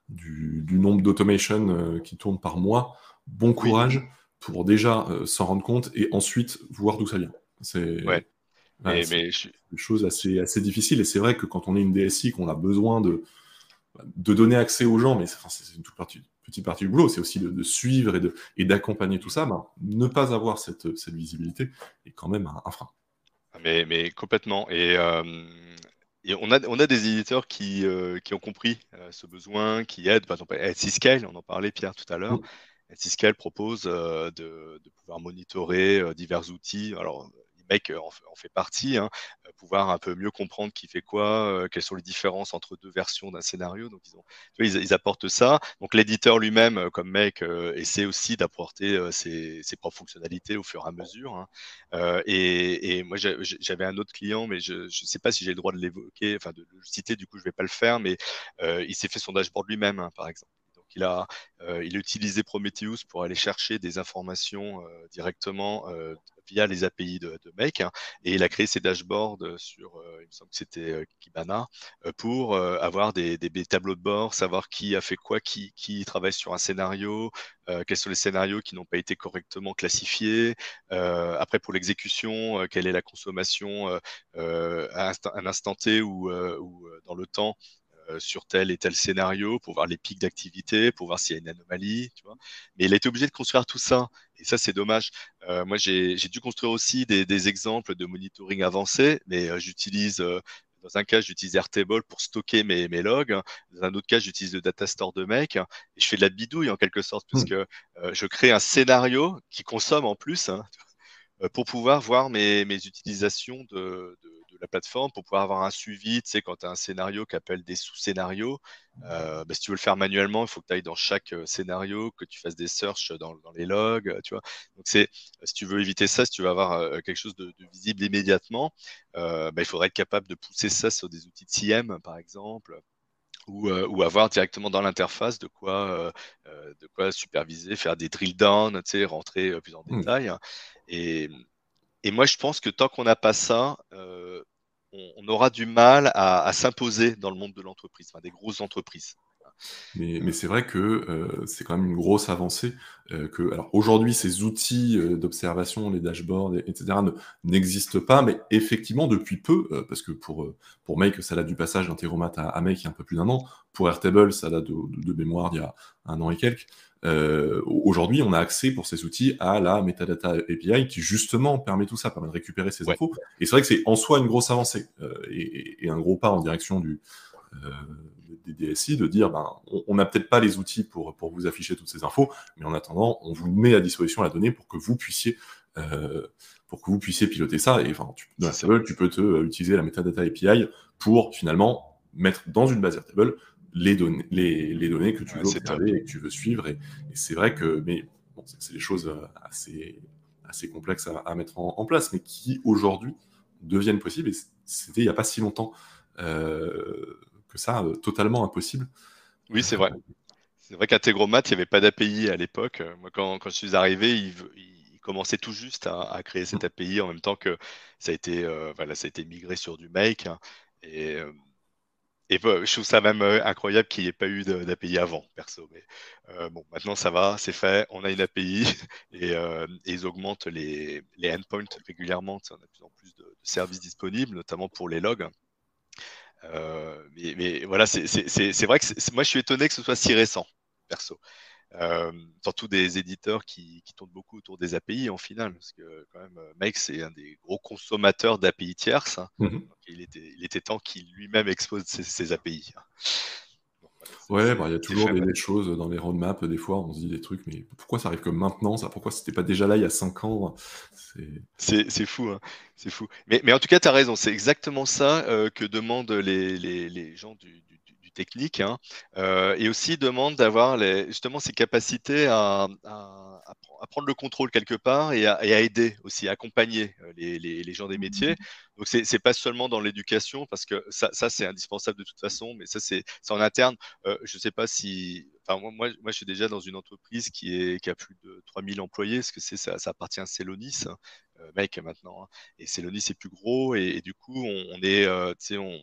du, nombre d'automation qui tournent par mois. Bon courage pour déjà s'en rendre compte et ensuite voir d'où ça vient. C'est, mais, mais des choses assez, assez difficiles. Et c'est vrai que quand on est une DSI, qu'on a besoin de, de donner accès aux gens, mais c'est une toute partie, petite partie du boulot, c'est aussi de, suivre et d'accompagner et tout ça, ben, ne pas avoir cette, cette, visibilité est quand même un, frein. Mais, mais, complètement. Et, euh, et, on, a, on a des éditeurs qui, euh, qui ont compris euh, ce besoin, qui aident, par exemple, Etsyscale, on en parlait Pierre tout à l'heure. Mm. propose de, de, pouvoir monitorer divers outils. Alors, mec en, fait partie, hein, euh, pouvoir un peu mieux comprendre qui fait quoi, euh, quelles sont les différences entre deux versions d'un scénario. Donc ils, ont, ils, apportent ça. Donc l'éditeur lui-même, euh, comme mec, essaie aussi d'apporter ses, propres fonctionnalités au fur et à mesure. Hein. Et, moi j'avais un autre client, mais je ne sais pas si j'ai le droit de l'évoquer, enfin de le citer. Du coup je vais pas le faire, mais il s'est fait son dashboard lui-même, hein, par exemple il a, il a utilisé Prometheus pour aller chercher des informations directement via les API de, Make. Hein, et il a créé ses dashboards sur, euh, il me semble que c'était euh, Kibana, euh, pour avoir des, tableaux de bord, savoir qui a fait quoi, qui, qui travaille sur un scénario, quels sont les scénarios qui n'ont pas été correctement classifiés. après, pour l'exécution, quelle est la consommation à un instant T ou, dans le temps euh, sur tel et tel scénario pour voir les pics d'activité, pour voir s'il y a une anomalie. Tu vois. Mais il a été obligé de construire tout ça. Et ça, c'est dommage. Euh, moi, j'ai dû construire aussi des, exemples de monitoring avancé, mais euh, j'utilise dans un cas, j'utilise Airtable pour stocker mes, mes, logs. Dans un autre cas, j'utilise le data store de Make. Et je fais de la bidouille en quelque sorte, parce hmm. que je crée un scénario qui consomme en plus hein, pour pouvoir voir mes, mes utilisations de, la plateforme pour pouvoir avoir un suivi. Tu sais, quand tu as un scénario qui appelle des sous-scénarios, euh, bah, si tu veux le faire manuellement, il faut que tu ailles dans chaque euh, scénario, que tu fasses des searches dans, les logs. Euh, tu vois. Donc, c'est, si tu veux éviter ça, si tu veux avoir quelque chose de, visible immédiatement, bah, il faudrait être capable de pousser ça sur des outils de CM, par exemple. Ou, ou, avoir directement dans l'interface de quoi, de quoi superviser, faire des drill down, tu sais, rentrer plus en mmh. détail. Et, et, moi, je pense que tant qu'on n'a pas ça, on, aura du mal à, s'imposer dans le monde de l'entreprise, enfin, des grosses entreprises. Mais, c'est vrai que euh, c'est quand même une grosse avancée. Euh, que, alors aujourd'hui, ces outils euh, d'observation, les dashboards, etc., n'existent pas, mais effectivement, depuis peu, parce que pour, pour Make, ça date du passage d'Integromat à, à, Make il y a un peu plus d'un an. Pour Airtable, ça date de, de, mémoire d'il y a un an et quelques. aujourd'hui, on a accès pour ces outils à la metadata API qui justement permet tout ça, permet de récupérer ces infos. Et c'est vrai que c'est en soi une grosse avancée et, et, un gros pas en direction du, des DSI de dire ben, on n'a peut-être pas les outils pour, pour vous afficher toutes ces infos, mais en attendant, on vous met à disposition la donnée pour que vous puissiez, euh, pour que vous puissiez piloter ça. Et enfin, tu, dans Airtable, tu peux te, euh, utiliser la metadata API pour finalement mettre dans une base Airtable les données, les, les données que tu veux observer et que tu veux suivre. Et, c'est vrai que, mais bon, c'est des choses euh, assez, assez complexes à, mettre en, place, mais qui aujourd'hui deviennent possibles. Et c'était il n'y a pas si longtemps. Euh, ça, euh, totalement impossible. Oui, c'est vrai. C'est vrai qu'à Tegromat, il n'y avait pas d'API à l'époque. Moi, quand, je suis arrivé, il, commençait tout juste à, créer cette API en même temps que ça a été, euh, voilà, ça a été migré sur du Make. et, euh, je trouve ça même incroyable qu'il n'y ait pas eu d'API avant, perso. Mais bon, maintenant ça va, c'est fait, on a une API [LAUGHS] et, ils augmentent les, les endpoints régulièrement. On a de plus en plus de, services disponibles, notamment pour les logs. Mais, voilà, c'est vrai que moi je suis étonné que ce soit si récent, perso. Euh, surtout des éditeurs qui, tournent beaucoup autour des API en final, parce que quand même, euh, Make c'est un des gros consommateurs d'API tierces. Hein. Mmh il, était, temps qu'il lui-même expose ses, API. Hein. ouais, bah, il y a toujours des, choses dans les roadmaps, des fois on se dit des trucs, mais pourquoi ça arrive comme maintenant ça Pourquoi c'était pas déjà là il y a 5 ans C'est fou, hein. c'est fou. Mais, mais, en tout cas, tu as raison, c'est exactement ça euh, que demandent les, les gens du, technique, hein, euh, et aussi demande d'avoir justement ces capacités à, prendre le contrôle quelque part et à, aider aussi, à accompagner euh, les, gens des métiers. Donc c'est pas seulement dans l'éducation, parce que ça, c'est indispensable de toute façon, mais ça c'est en interne. Euh, je ne sais pas si... Enfin, moi, moi, je suis déjà dans une entreprise qui, est, qui a plus de 3000 employés, parce que ça, ça appartient à Celonis, mec maintenant. Hein, et Celonis est plus gros, et, du coup, on, on est, on,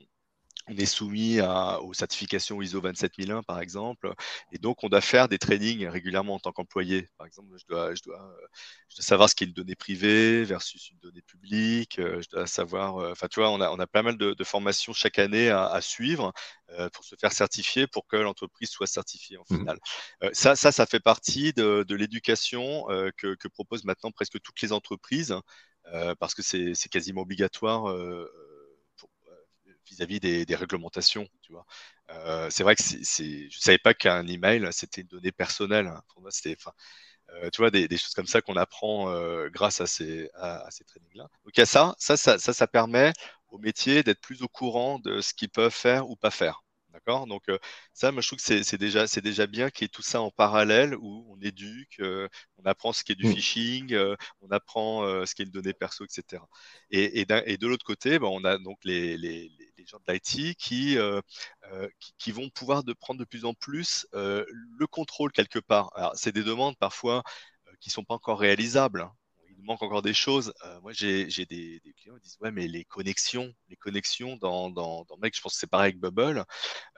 on est soumis aux certifications ISO 27001 par exemple, et donc on doit faire des trainings régulièrement en tant qu'employé. Par exemple, je dois, je, dois, savoir ce qu'est une donnée privée versus une donnée publique, euh, je dois savoir, euh, enfin tu vois, on a, on a pas mal de, formations chaque année à, suivre euh, pour se faire certifier, pour que l'entreprise soit certifiée en mmh. finale. ça, ça, ça fait partie de, l'éducation que, que, proposent maintenant presque toutes les entreprises, parce que c'est quasiment obligatoire vis-à-vis des, réglementations. Tu vois, euh, c'est vrai que c'est, je savais pas qu'un email c'était une donnée personnelle. Hein. Pour moi, c'était, euh, tu vois, des, choses comme ça qu'on apprend euh, grâce à ces, à, ces trainings-là. Donc il y a ça, ça, ça, ça, ça permet au métier d'être plus au courant de ce qu'ils peuvent faire ou pas faire. D'accord? Donc, ça, moi, je trouve que c'est déjà, déjà bien qu'il y ait tout ça en parallèle où on éduque, on apprend ce qu'est du mmh. phishing, on apprend ce qu'est une donnée perso, etc. Et, et, de l'autre côté, ben, on a donc les, les, les gens de l'IT qui, qui, qui, vont pouvoir de prendre de plus en plus le contrôle quelque part. Alors, c'est des demandes parfois qui ne sont pas encore réalisables. Hein manque encore des choses. Euh, moi, j'ai des, clients qui disent Ouais, mais les connexions, les connexions dans, dans, dans Mec, je pense que c'est pareil avec Bubble.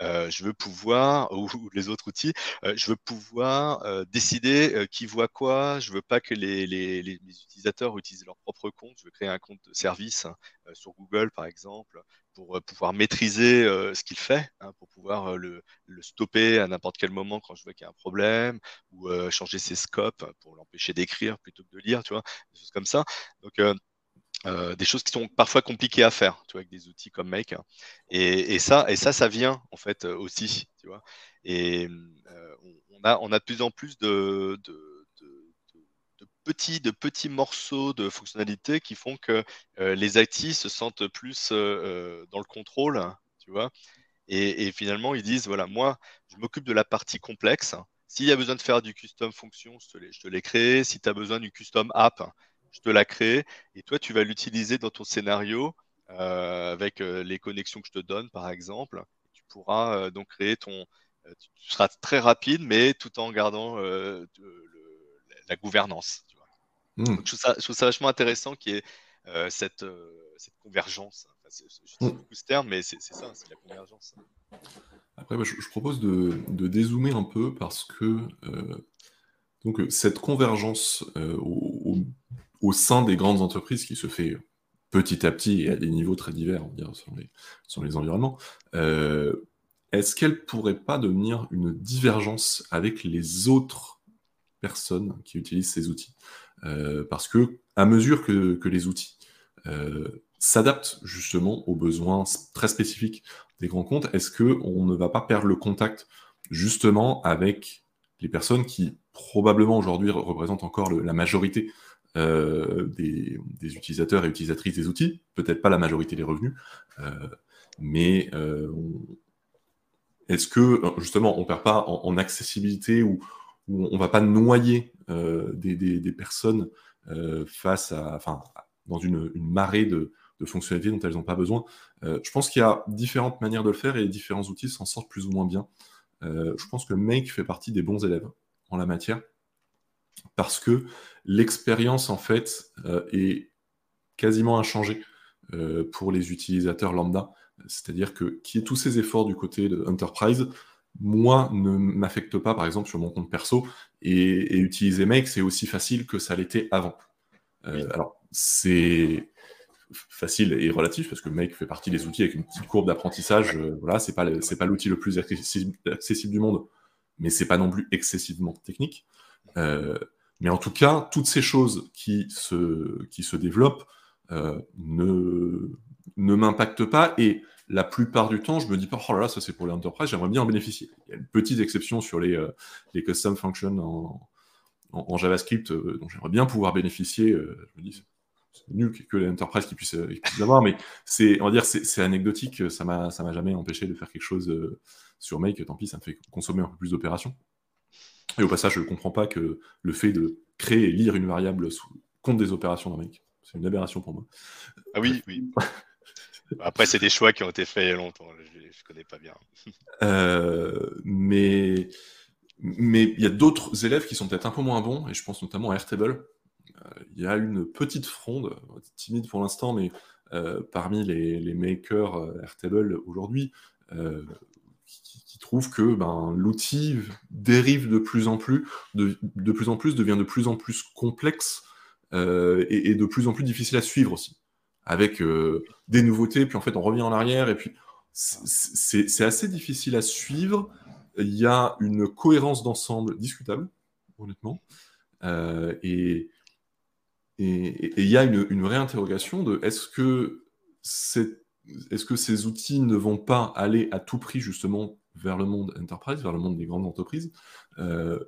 Euh, je veux pouvoir, [LAUGHS] ou, les autres outils, euh, je veux pouvoir décider qui voit quoi. Je veux pas que les, les, les, utilisateurs utilisent leur propre compte. Je veux créer un compte de service hein, sur Google, par exemple pour euh, pouvoir maîtriser euh, ce qu'il fait, hein, pour pouvoir euh, le, stopper à n'importe quel moment quand je vois qu'il y a un problème, ou changer ses scopes pour l'empêcher d'écrire plutôt que de lire, tu vois, des choses comme ça. Donc, des choses qui sont parfois compliquées à faire, tu vois, avec des outils comme Make. Et, ça, et ça, ça vient en fait aussi, tu vois. Et on, a, on a de plus en plus de petits, de petits morceaux de fonctionnalités qui font que euh, les IT se sentent plus euh, euh, dans le contrôle, tu vois. Et, finalement, ils disent, voilà, moi, je m'occupe de la partie complexe. S'il y a besoin de faire du custom fonction, je te l'ai créé. Si tu as besoin du custom app, je te la crée. Et toi, tu vas l'utiliser dans ton scénario avec les connexions que je te donne, par exemple. Tu pourras donc créer ton... tu seras très rapide, mais tout en gardant la gouvernance. Mmh. je, trouve ça, vachement intéressant qu'il y ait euh, cette, euh, cette, convergence. je dis mmh. beaucoup ce terme, mais c'est ça, c'est la convergence. Après, je, propose de, de, dézoomer un peu parce que euh, donc, cette convergence au, au, sein des grandes entreprises qui se fait petit à petit et à des niveaux très divers, on dire, sur, les, sur les environnements, est-ce qu'elle pourrait pas devenir une divergence avec les autres personnes qui utilisent ces outils? Euh, parce que à mesure que, les outils euh, s'adaptent justement aux besoins très spécifiques des grands comptes, est-ce que on ne va pas perdre le contact justement avec les personnes qui probablement aujourd'hui représentent encore la majorité euh, des, utilisateurs et utilisatrices des outils, peut-être pas la majorité des revenus, mais est-ce que justement on perd pas en, en accessibilité ou, où on va pas noyer euh, des, personnes euh, face à, enfin, dans une, marée de, fonctionnalités dont elles n'ont pas besoin. Euh, je pense qu'il y a différentes manières de le faire et différents outils s'en sortent plus ou moins bien. je pense que Make fait partie des bons élèves en la matière parce que l'expérience en fait est quasiment inchangée pour les utilisateurs lambda C'est-à-dire que qui est tous ces efforts du côté de Enterprise, moi, ne m'affecte pas, par exemple, sur mon compte perso, et, utiliser Make, c'est aussi facile que ça l'était avant. Euh, alors, c'est facile et relatif, parce que Make fait partie des outils avec une petite courbe d'apprentissage. Euh, voilà, c'est pas, c'est pas l'outil le plus accessible, du monde, mais c'est pas non plus excessivement technique. Euh, mais en tout cas, toutes ces choses qui se, qui se développent ne, ne m'impactent pas, et la plupart du temps, je me dis pas, oh là là, ça c'est pour les enterprise, j'aimerais bien en bénéficier. Il y a une petite exception sur les, euh, les custom functions en, en, JavaScript euh, dont j'aimerais bien pouvoir bénéficier. Euh, je me dis, c'est nul que les enterprise qui puissent, l'avoir, mais c'est, on va dire, c'est anecdotique. Ça m'a, ça m'a jamais empêché de faire quelque chose sur Make. Tant pis, ça me fait consommer un peu plus d'opérations. Et au passage, je ne comprends pas que le fait de créer et lire une variable compte des opérations dans Make. C'est une aberration pour moi. Ah oui, oui. [LAUGHS] Après, c'est des choix qui ont été faits il y a longtemps. Je ne connais pas bien. Euh, mais mais il y a d'autres élèves qui sont peut-être un peu moins bons, et je pense notamment à Airtable. Euh, il y a une petite fronde, timide pour l'instant, mais euh, parmi les, les, makers Airtable aujourd'hui, qui, qui, trouvent que ben, l'outil dérive de plus en plus, de, de, plus en plus, devient de plus en plus complexe et, et de plus en plus difficile à suivre aussi avec euh, des nouveautés, puis en fait on revient en arrière, et puis c'est assez difficile à suivre. Il y a une cohérence d'ensemble discutable, honnêtement, euh, et il y a une, une vraie interrogation de est-ce que, ces outils ne vont pas aller à tout prix justement vers le monde enterprise, vers le monde des grandes entreprises, euh,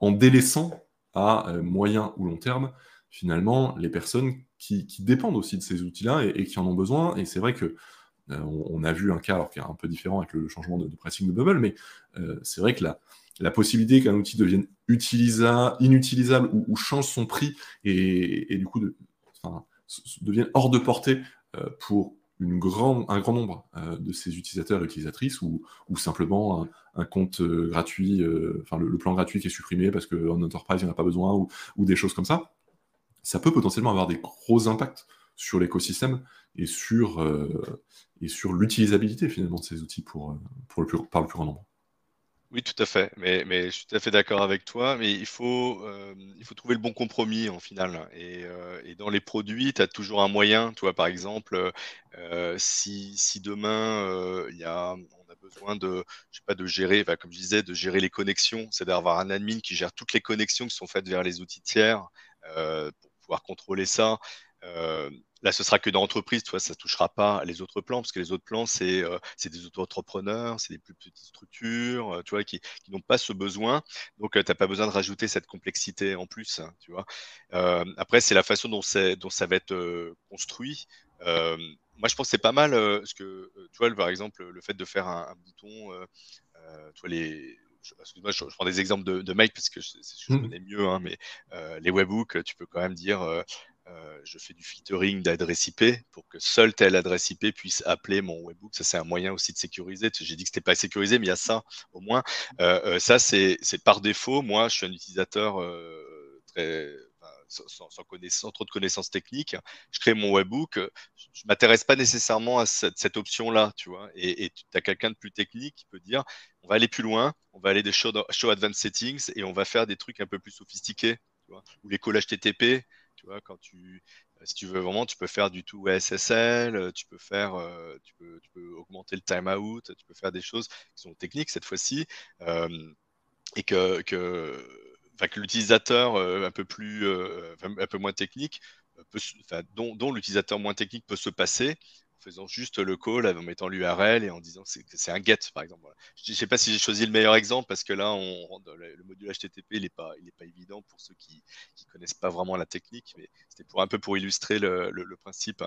en délaissant à moyen ou long terme finalement les personnes qui, dépendent aussi de ces outils-là et, qui en ont besoin. Et c'est vrai que euh, on, a vu un cas alors qui est un peu différent avec le changement de, pricing de Bubble, mais euh, c'est vrai que la, possibilité qu'un outil devienne utilisable, inutilisable ou, change son prix et, du coup de, devienne hors de portée euh, pour une un grand nombre de ces utilisateurs et utilisatrices ou, simplement un, compte gratuit, enfin le, plan gratuit qui est supprimé parce qu'en enterprise il n'y en a pas besoin ou, des choses comme ça ça peut potentiellement avoir des gros impacts sur l'écosystème et sur, euh, sur l'utilisabilité finalement de ces outils pour, euh, pour le plus, par le plus grand nombre. Oui, tout à fait. Mais, je suis tout à fait d'accord avec toi. Mais il faut, euh, il faut trouver le bon compromis en final. Et, dans les produits, tu as toujours un moyen. Tu vois, par exemple, si, si, demain, il y a, on a besoin de, je sais pas, de gérer, comme je disais, de gérer les connexions, c'est d'avoir un admin qui gère toutes les connexions qui sont faites vers les outils tiers pouvoir contrôler ça. Euh, là, ce sera que dans l'entreprise, ça ne touchera pas les autres plans, parce que les autres plans, c'est euh, des auto-entrepreneurs, c'est des plus petites structures, euh, tu vois, qui, n'ont pas ce besoin. Donc, tu n'as pas besoin de rajouter cette complexité en plus, hein, tu vois. après, c'est la façon dont, dont ça va être construit. moi, je pense que c'est pas mal, parce que, tu vois, par exemple, le fait de faire un, un bouton, tu vois, les moi je, prends des exemples de, de parce que je, je mmh. connais mieux, hein, mais euh, les webhooks, tu peux quand même dire euh, euh, je fais du filtering d'adresse IP pour que seule telle adresse IP puisse appeler mon webhook. Ça, c'est un moyen aussi de sécuriser. J'ai dit que c'était pas sécurisé, mais il y a ça au moins. ça, c'est par défaut. Moi, je suis un utilisateur très sans, trop de connaissances techniques, je crée mon webbook, je ne m'intéresse pas nécessairement à cette, option-là, tu vois. Et tu as quelqu'un de plus technique qui peut dire, on va aller plus loin, on va aller des show, advanced settings et on va faire des trucs un peu plus sophistiqués, tu vois. Ou les collages TTP, tu vois, quand tu, euh, si tu veux vraiment, tu peux faire du tout SSL, tu peux faire, euh, tu, peux, augmenter le timeout, tu peux faire des choses qui sont techniques cette fois-ci, euh, et que que l'utilisateur euh, un peu plus, euh, un peu moins technique, peut, dont, l'utilisateur moins technique peut se passer en faisant juste le call, en mettant l'URL et en disant que c'est un get, par exemple. Je ne sais pas si j'ai choisi le meilleur exemple parce que là, le module HTTP, il n'est pas, pas évident pour ceux qui ne connaissent pas vraiment la technique, mais c'était pour un peu pour illustrer le, principe.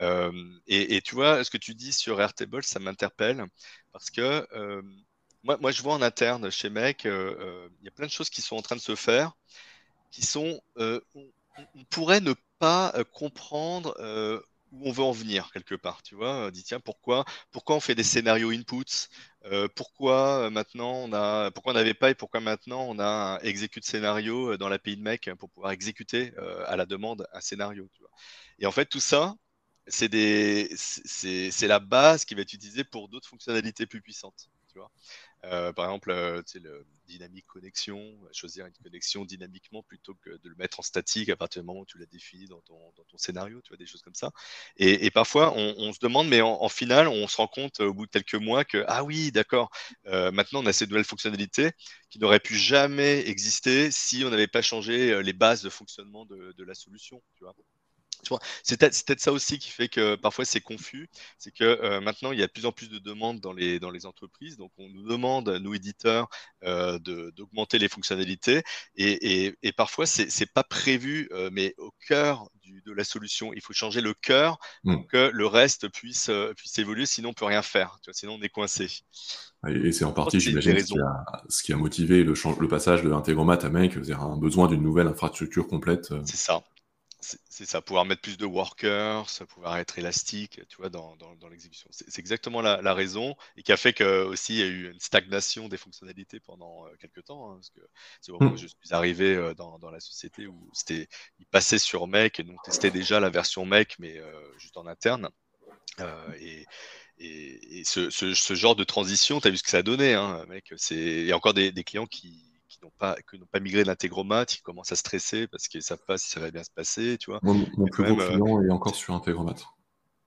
Euh, et, tu vois, ce que tu dis sur Airtable, ça m'interpelle parce que moi, je vois en interne chez Mec, euh, euh, il y a plein de choses qui sont en train de se faire, qui sont, euh, on, pourrait ne pas comprendre où on veut en venir quelque part. Tu vois, on dit tiens, pourquoi, pourquoi on fait des scénarios inputs Pourquoi maintenant on a, pourquoi on n'avait pas et pourquoi maintenant on a un execute scénario dans l'API de Mec pour pouvoir exécuter à la demande un scénario. Et en fait, tout ça, c'est la base qui va être utilisée pour d'autres fonctionnalités plus puissantes. Tu vois euh, par exemple, euh, le dynamique connexion, choisir une connexion dynamiquement plutôt que de le mettre en statique à partir du moment où tu l'as défini dans ton, dans ton, scénario, tu vois, des choses comme ça. Et, parfois, on, se demande, mais en, final, on se rend compte au bout de quelques mois que, ah oui, d'accord, euh, maintenant on a ces nouvelles fonctionnalités qui n'auraient pu jamais exister si on n'avait pas changé les bases de fonctionnement de, la solution. C'est peut-être ça aussi qui fait que parfois c'est confus. C'est que euh, maintenant, il y a de plus en plus de demandes dans les, dans les entreprises. Donc, on nous demande, nous éditeurs, euh, d'augmenter les fonctionnalités. Et, et, parfois, ce n'est pas prévu, euh, mais au cœur de la solution. Il faut changer le cœur mmh. pour que le reste puisse, puisse évoluer. Sinon, on ne peut rien faire. sinon, on est coincé. Et c'est en partie, j'imagine, ce, qui a motivé le, le passage de Integromat à Make, c'est-à-dire un besoin d'une nouvelle infrastructure complète. C'est ça c'est ça, pouvoir mettre plus de workers, pouvoir être élastique, tu vois, dans, dans, l'exécution. C'est exactement la, raison et qui a fait que aussi il y a eu une stagnation des fonctionnalités pendant euh, quelques temps, hein, parce que c'est au moment où mmh. je suis arrivé euh, dans, dans, la société où c'était, il passait sur Make et donc testait déjà la version Make, mais euh, juste en interne. et, et, ce, ce, genre de transition, tu as vu ce que ça a donné, hein, mec. Il y a encore des clients qui n'ont pas, n'ont pas migré d'Integromat, qui commencent à stresser parce qu'ils ne savent pas si ça va bien se passer, tu vois. Mon, plus gros euh, client est encore sur Integromat.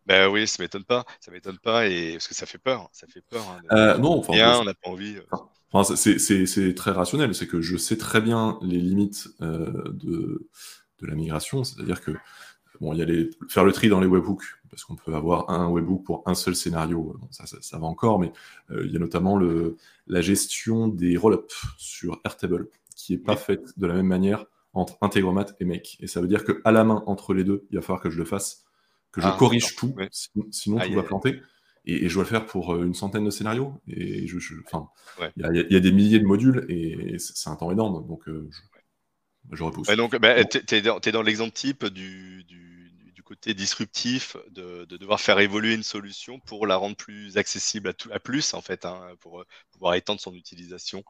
Ben oui, ça m'étonne pas, ça m'étonne pas, et parce que ça fait peur, ça fait peur. Hein, euh, non, enfin, on n'a pas envie. Euh. Enfin, c'est très rationnel, c'est que je sais très bien les limites de, de la migration, c'est-à-dire que bon, il y a les, faire le tri dans les webhooks, parce qu'on peut avoir un webhook pour un seul scénario, ça, ça, va encore, mais il y a notamment le, la gestion des roll-ups sur Airtable, qui n'est pas faite de la même manière entre Integromat et Make. Et ça veut dire qu'à la main, entre les deux, il va falloir que je le fasse, que je ah, corrige tout, sinon, tout va planter. Et, je dois le faire pour euh, une centaine de scénarios. Et je, il y, a des milliers de modules et c'est un temps énorme. Donc, euh, je, repousse. donc, bah, tu es, dans, l'exemple type du, côté disruptif de, devoir faire évoluer une solution pour la rendre plus accessible à, tout, à plus, en fait, hein, pour euh, pouvoir étendre son utilisation.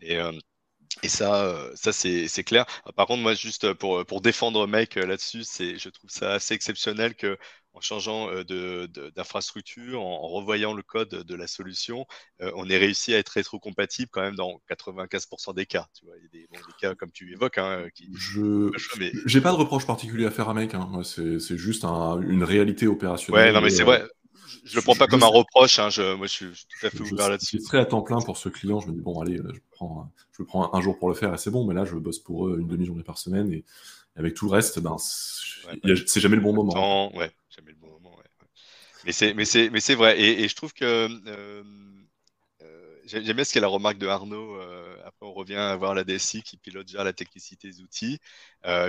Et, euh, et ça, euh, ça c'est clair. Par contre, moi, juste pour, pour défendre Make là-dessus, je trouve ça assez exceptionnel que en changeant d'infrastructure, en, revoyant le code de la solution, on est réussi à être rétrocompatible quand même dans 95% des cas. Tu vois, il y a des, cas comme tu évoques. Hein, qui, je n'ai pas de reproche particulier à faire à Make. Hein. C'est juste une réalité opérationnelle. Ouais, non, mais c'est vrai. Je ne le prends pas comme un reproche. Hein. Je, moi, je suis, tout à fait ouvert là-dessus. Je suis très à temps plein pour ce client. Je me dis, bon, allez, je prends, je prends un jour pour le faire et c'est bon. Mais là, je bosse pour eux une demi-journée par semaine. Et, avec tout le reste, ben, c'est jamais le bon moment. Ouais jamais le bon moment. Mais c'est, mais c'est, mais c'est vrai. Et, je trouve que euh, euh, j'aime bien ce qu'est la remarque de Arnaud. Euh, après, on revient à voir la DSI qui pilote déjà la technicité des outils,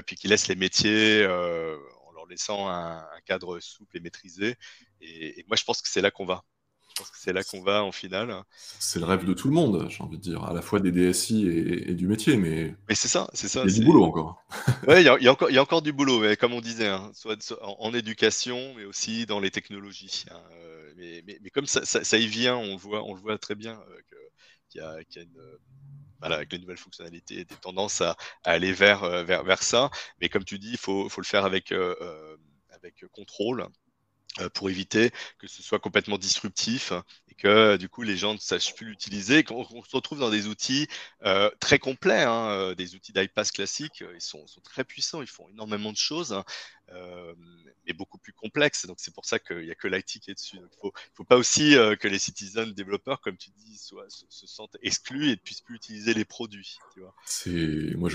puis qui laisse les métiers en leur laissant un, cadre souple et maîtrisé. et, moi, je pense que c'est là qu'on va. Je pense que c'est là qu'on va en finale. C'est le rêve de tout le monde, j'ai envie de dire, à la fois des DSI et, du métier, mais. Mais c'est ça, c'est ça. Il y a du boulot encore. [LAUGHS] oui, il y, a encore, il y a encore du boulot, mais comme on disait, hein, soit, en, éducation, mais aussi dans les technologies. Hein, euh, mais, mais, comme ça, ça, y vient, on le voit, on le voit très bien euh, qu'il y, a, une voilà, avec les nouvelles fonctionnalités, des tendances à, aller vers, euh, vers, vers, ça. Mais comme tu dis, il faut, faut le faire avec, avec contrôle. Euh, pour éviter que ce soit complètement disruptif et que du coup les gens ne sachent plus l'utiliser, qu'on se retrouve dans des outils euh, très complets, hein, euh, des outils d'iPass classiques, ils sont, très puissants, ils font énormément de choses, hein, mais beaucoup plus complexes. Donc c'est pour ça qu'il n'y a que l'IT qui est dessus. Il ne faut, pas aussi que les citizens développeurs, comme tu dis, se, sentent exclus et ne puissent plus utiliser les produits. Moi,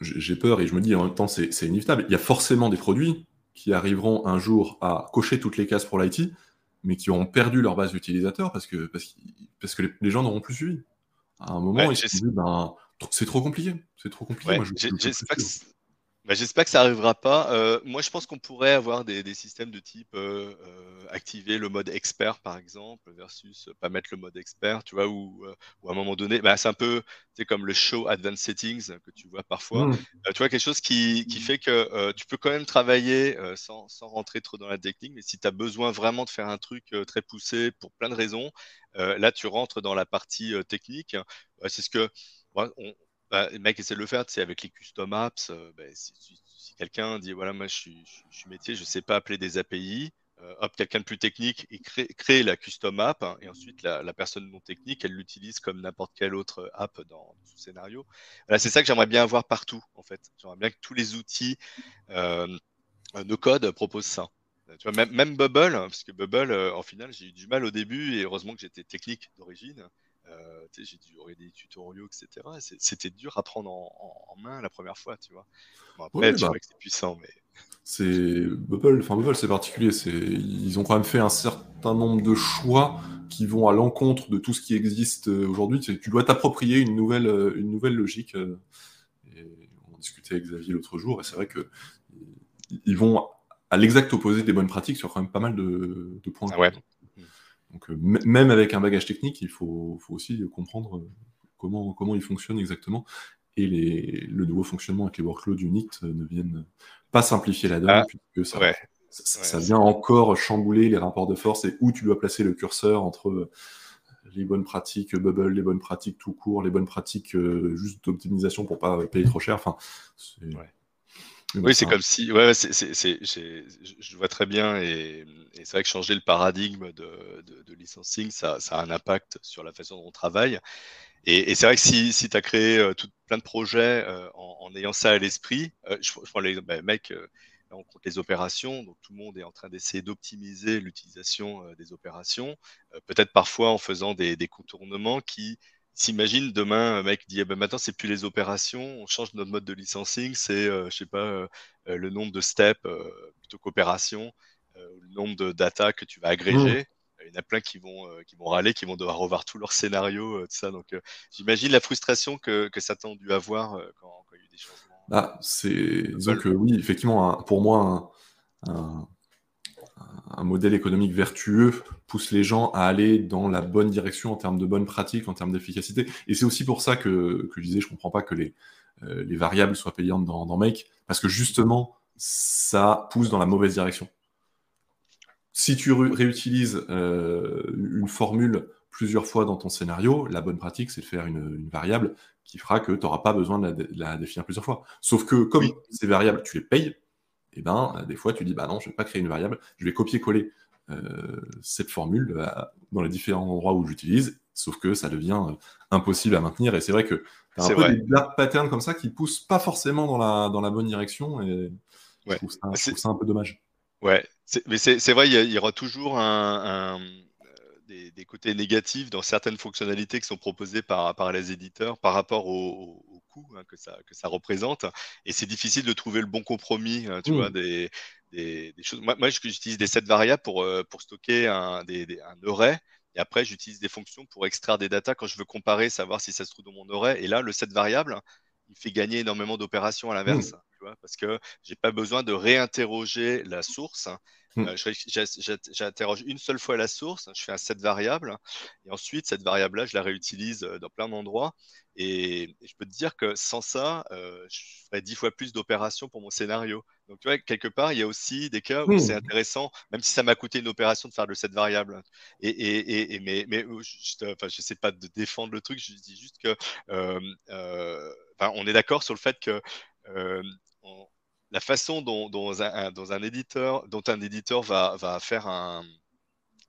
j'ai peur et je me dis en même temps c'est inévitable. Il y a forcément des produits qui arriveront un jour à cocher toutes les cases pour l'IT, mais qui auront perdu leur base d'utilisateurs parce que, parce, que les, gens n'auront plus suivi. À un moment, ils se disent, ben, c'est trop compliqué. C'est trop compliqué. Bah, j'espère que ça n'arrivera pas. Euh, moi, je pense qu'on pourrait avoir des, systèmes de type euh, euh, activer le mode expert, par exemple, versus pas mettre le mode expert, tu vois, ou, à un moment donné, bah, c'est un peu comme le show advanced settings que tu vois parfois. Mmh. tu vois, quelque chose qui, fait que tu peux quand même travailler sans, rentrer trop dans la technique, mais si tu as besoin vraiment de faire un truc très poussé pour plein de raisons, là, tu rentres dans la partie technique. c'est ce que. On, bah, mec essaie de le faire, c'est avec les custom apps. Euh, bah, si, quelqu'un dit voilà, moi je suis, métier, je ne sais pas appeler des API. Euh, hop, quelqu'un de plus technique et crée, la custom app, hein, et ensuite la, personne non technique, elle l'utilise comme n'importe quelle autre app dans, ce scénario. c'est ça que j'aimerais bien avoir partout, en fait. J'aimerais bien que tous les outils euh, no code proposent ça. Tu vois, même, Bubble, hein, parce que Bubble, euh, en final, j'ai eu du mal au début, et heureusement que j'étais technique d'origine. Euh, j'ai dû regarder des tutoriaux, etc. C'était dur à prendre en, main la première fois, tu vois. après, tu bah. vois que c'est puissant, mais c'est Bubble, enfin Bubble c'est particulier, ils ont quand même fait un certain nombre de choix qui vont à l'encontre de tout ce qui existe euh, aujourd'hui. Tu dois t'approprier une nouvelle, euh, une nouvelle logique. On discutait avec Xavier l'autre jour, et c'est vrai que ils vont à l'exact opposé des bonnes pratiques sur quand même pas mal de, points. Ah ouais. Donc même avec un bagage technique, il faut, faut aussi comprendre comment, comment il fonctionne exactement. Et les, le nouveau fonctionnement avec les workloads unit ne viennent pas simplifier la donne, ah, puisque ça, vient encore chambouler les rapports de force et où tu dois placer le curseur entre les bonnes pratiques bubble, les bonnes pratiques tout court, les bonnes pratiques euh, juste d'optimisation pour pas payer trop cher. Enfin, oui, c'est comme si, ouais, je vois très bien, et, c'est vrai que changer le paradigme de, de, licensing, ça, ça, a un impact sur la façon dont on travaille. Et, c'est vrai que si, si tu as créé euh, tout, plein de projets euh, en, ayant ça à l'esprit, euh, je, prends l'exemple, bah, mec, on compte les opérations, donc tout le monde est en train d'essayer d'optimiser l'utilisation des opérations, peut-être parfois en faisant des, des contournements qui s'imaginent demain, un mec dit, eh ben, maintenant c'est plus les opérations, on change notre mode de licensing, c'est, je sais pas, le nombre de steps plutôt qu'opérations, le nombre de data que tu vas agréger. Mmh il y en a plein qui vont, euh, qui vont râler, qui vont devoir revoir tout leur scénario, euh, tout ça. Donc, euh, j'imagine la frustration que, que Satan a dû avoir quand, il y a eu des changements. Ah, c'est donc oui, effectivement, pour moi, un, modèle économique vertueux pousse les gens à aller dans la bonne direction en termes de bonnes pratiques, en termes d'efficacité. Et c'est aussi pour ça que, que, je disais, je comprends pas que les, les variables soient payantes dans, dans Make, parce que justement, ça pousse dans la mauvaise direction si tu réutilises euh, une formule plusieurs fois dans ton scénario, la bonne pratique, c'est de faire une, variable qui fera que tu n'auras pas besoin de la, définir plusieurs fois. Sauf que comme ces variables, tu les payes, et eh ben, euh, des fois, tu dis, bah non, je ne vais pas créer une variable, je vais copier-coller euh, cette formule dans les différents endroits où j'utilise, sauf que ça devient impossible à maintenir. Et c'est vrai que tu as un peu des black patterns comme ça qui poussent pas forcément dans la, dans la bonne direction, et je trouve ça un peu dommage. Ouais, mais c'est vrai, il y, aura toujours un, euh, des, côtés négatifs dans certaines fonctionnalités qui sont proposées par, par les éditeurs par rapport au, coût hein, que, ça, que ça représente. Et c'est difficile de trouver le bon compromis, hein, tu vois, mmh. des, des, choses. Moi, moi j'utilise des sets variables pour, euh, pour stocker un, un array. Et après, j'utilise des fonctions pour extraire des datas quand je veux comparer, savoir si ça se trouve dans mon array. Et là, le set variable, il fait gagner énormément d'opérations à l'inverse. Mmh parce que j'ai pas besoin de réinterroger la source. Mmh. Euh, j'interroge une seule fois la source, je fais un set variable, et ensuite cette variable-là, je la réutilise euh, dans plein d'endroits. Et, je peux te dire que sans ça, euh, je ferais dix fois plus d'opérations pour mon scénario. Donc, tu vois, quelque part, il y a aussi des cas où mmh. c'est intéressant, même si ça m'a coûté une opération de faire le set variable. Et, et, mais, mais je ne sais pas de défendre le truc, je dis juste que on est d'accord sur le fait que la façon dont, un, éditeur, dont un éditeur va, faire un,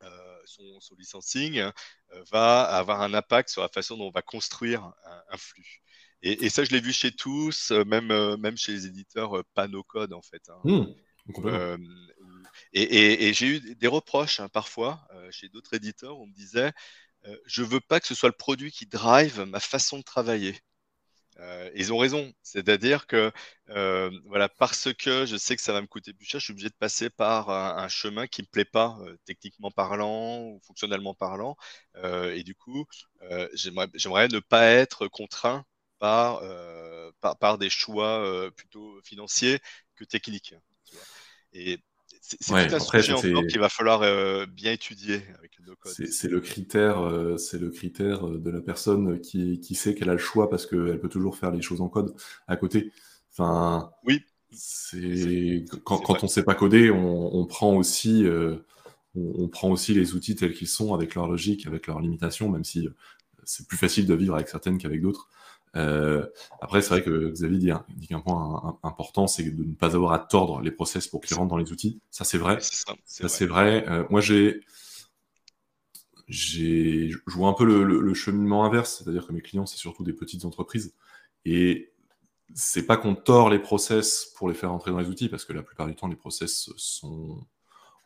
euh, son, licensing euh, va avoir un impact sur la façon dont on va construire un, flux. Et, ça, je l'ai vu chez tous, euh, même, même chez les éditeurs pas code en fait. Hein. Mmh, et, j'ai eu des reproches hein, parfois chez d'autres éditeurs où on me disait je veux pas que ce soit le produit qui drive ma façon de travailler. Euh, ils ont raison, c'est-à-dire que euh, voilà, parce que je sais que ça va me coûter plus cher, je suis obligé de passer par un, chemin qui me plaît pas, euh, techniquement parlant ou fonctionnellement parlant, et du coup, j'aimerais ne pas être contraint par, par, par, des choix plutôt financiers que techniques. Et c'est tout un sujet encore qu'il va falloir euh, bien étudier avec le code. C'est le critère, euh, c'est le critère de la personne qui, qui sait qu'elle a le choix parce qu'elle peut toujours faire les choses en code à côté. Enfin, oui. C'est quand, quand on ne sait pas coder, on, on prend aussi, euh, on, on, prend aussi les outils tels qu'ils sont avec leur logique, avec leurs limitations, même si c'est plus facile de vivre avec certaines qu'avec d'autres. Après, c'est vrai que Xavier dit, dit qu'un point important, c'est de ne pas avoir à tordre les process pour qu'ils rentrent dans les outils. Ça, c'est vrai. Ça, c'est vrai. moi, j'ai j'ai, je vois un peu le, cheminement inverse, c'est-à-dire que mes clients, c'est surtout des petites entreprises. Et c'est pas qu'on tord les process pour les faire entrer dans les outils, parce que la plupart du temps, les process sont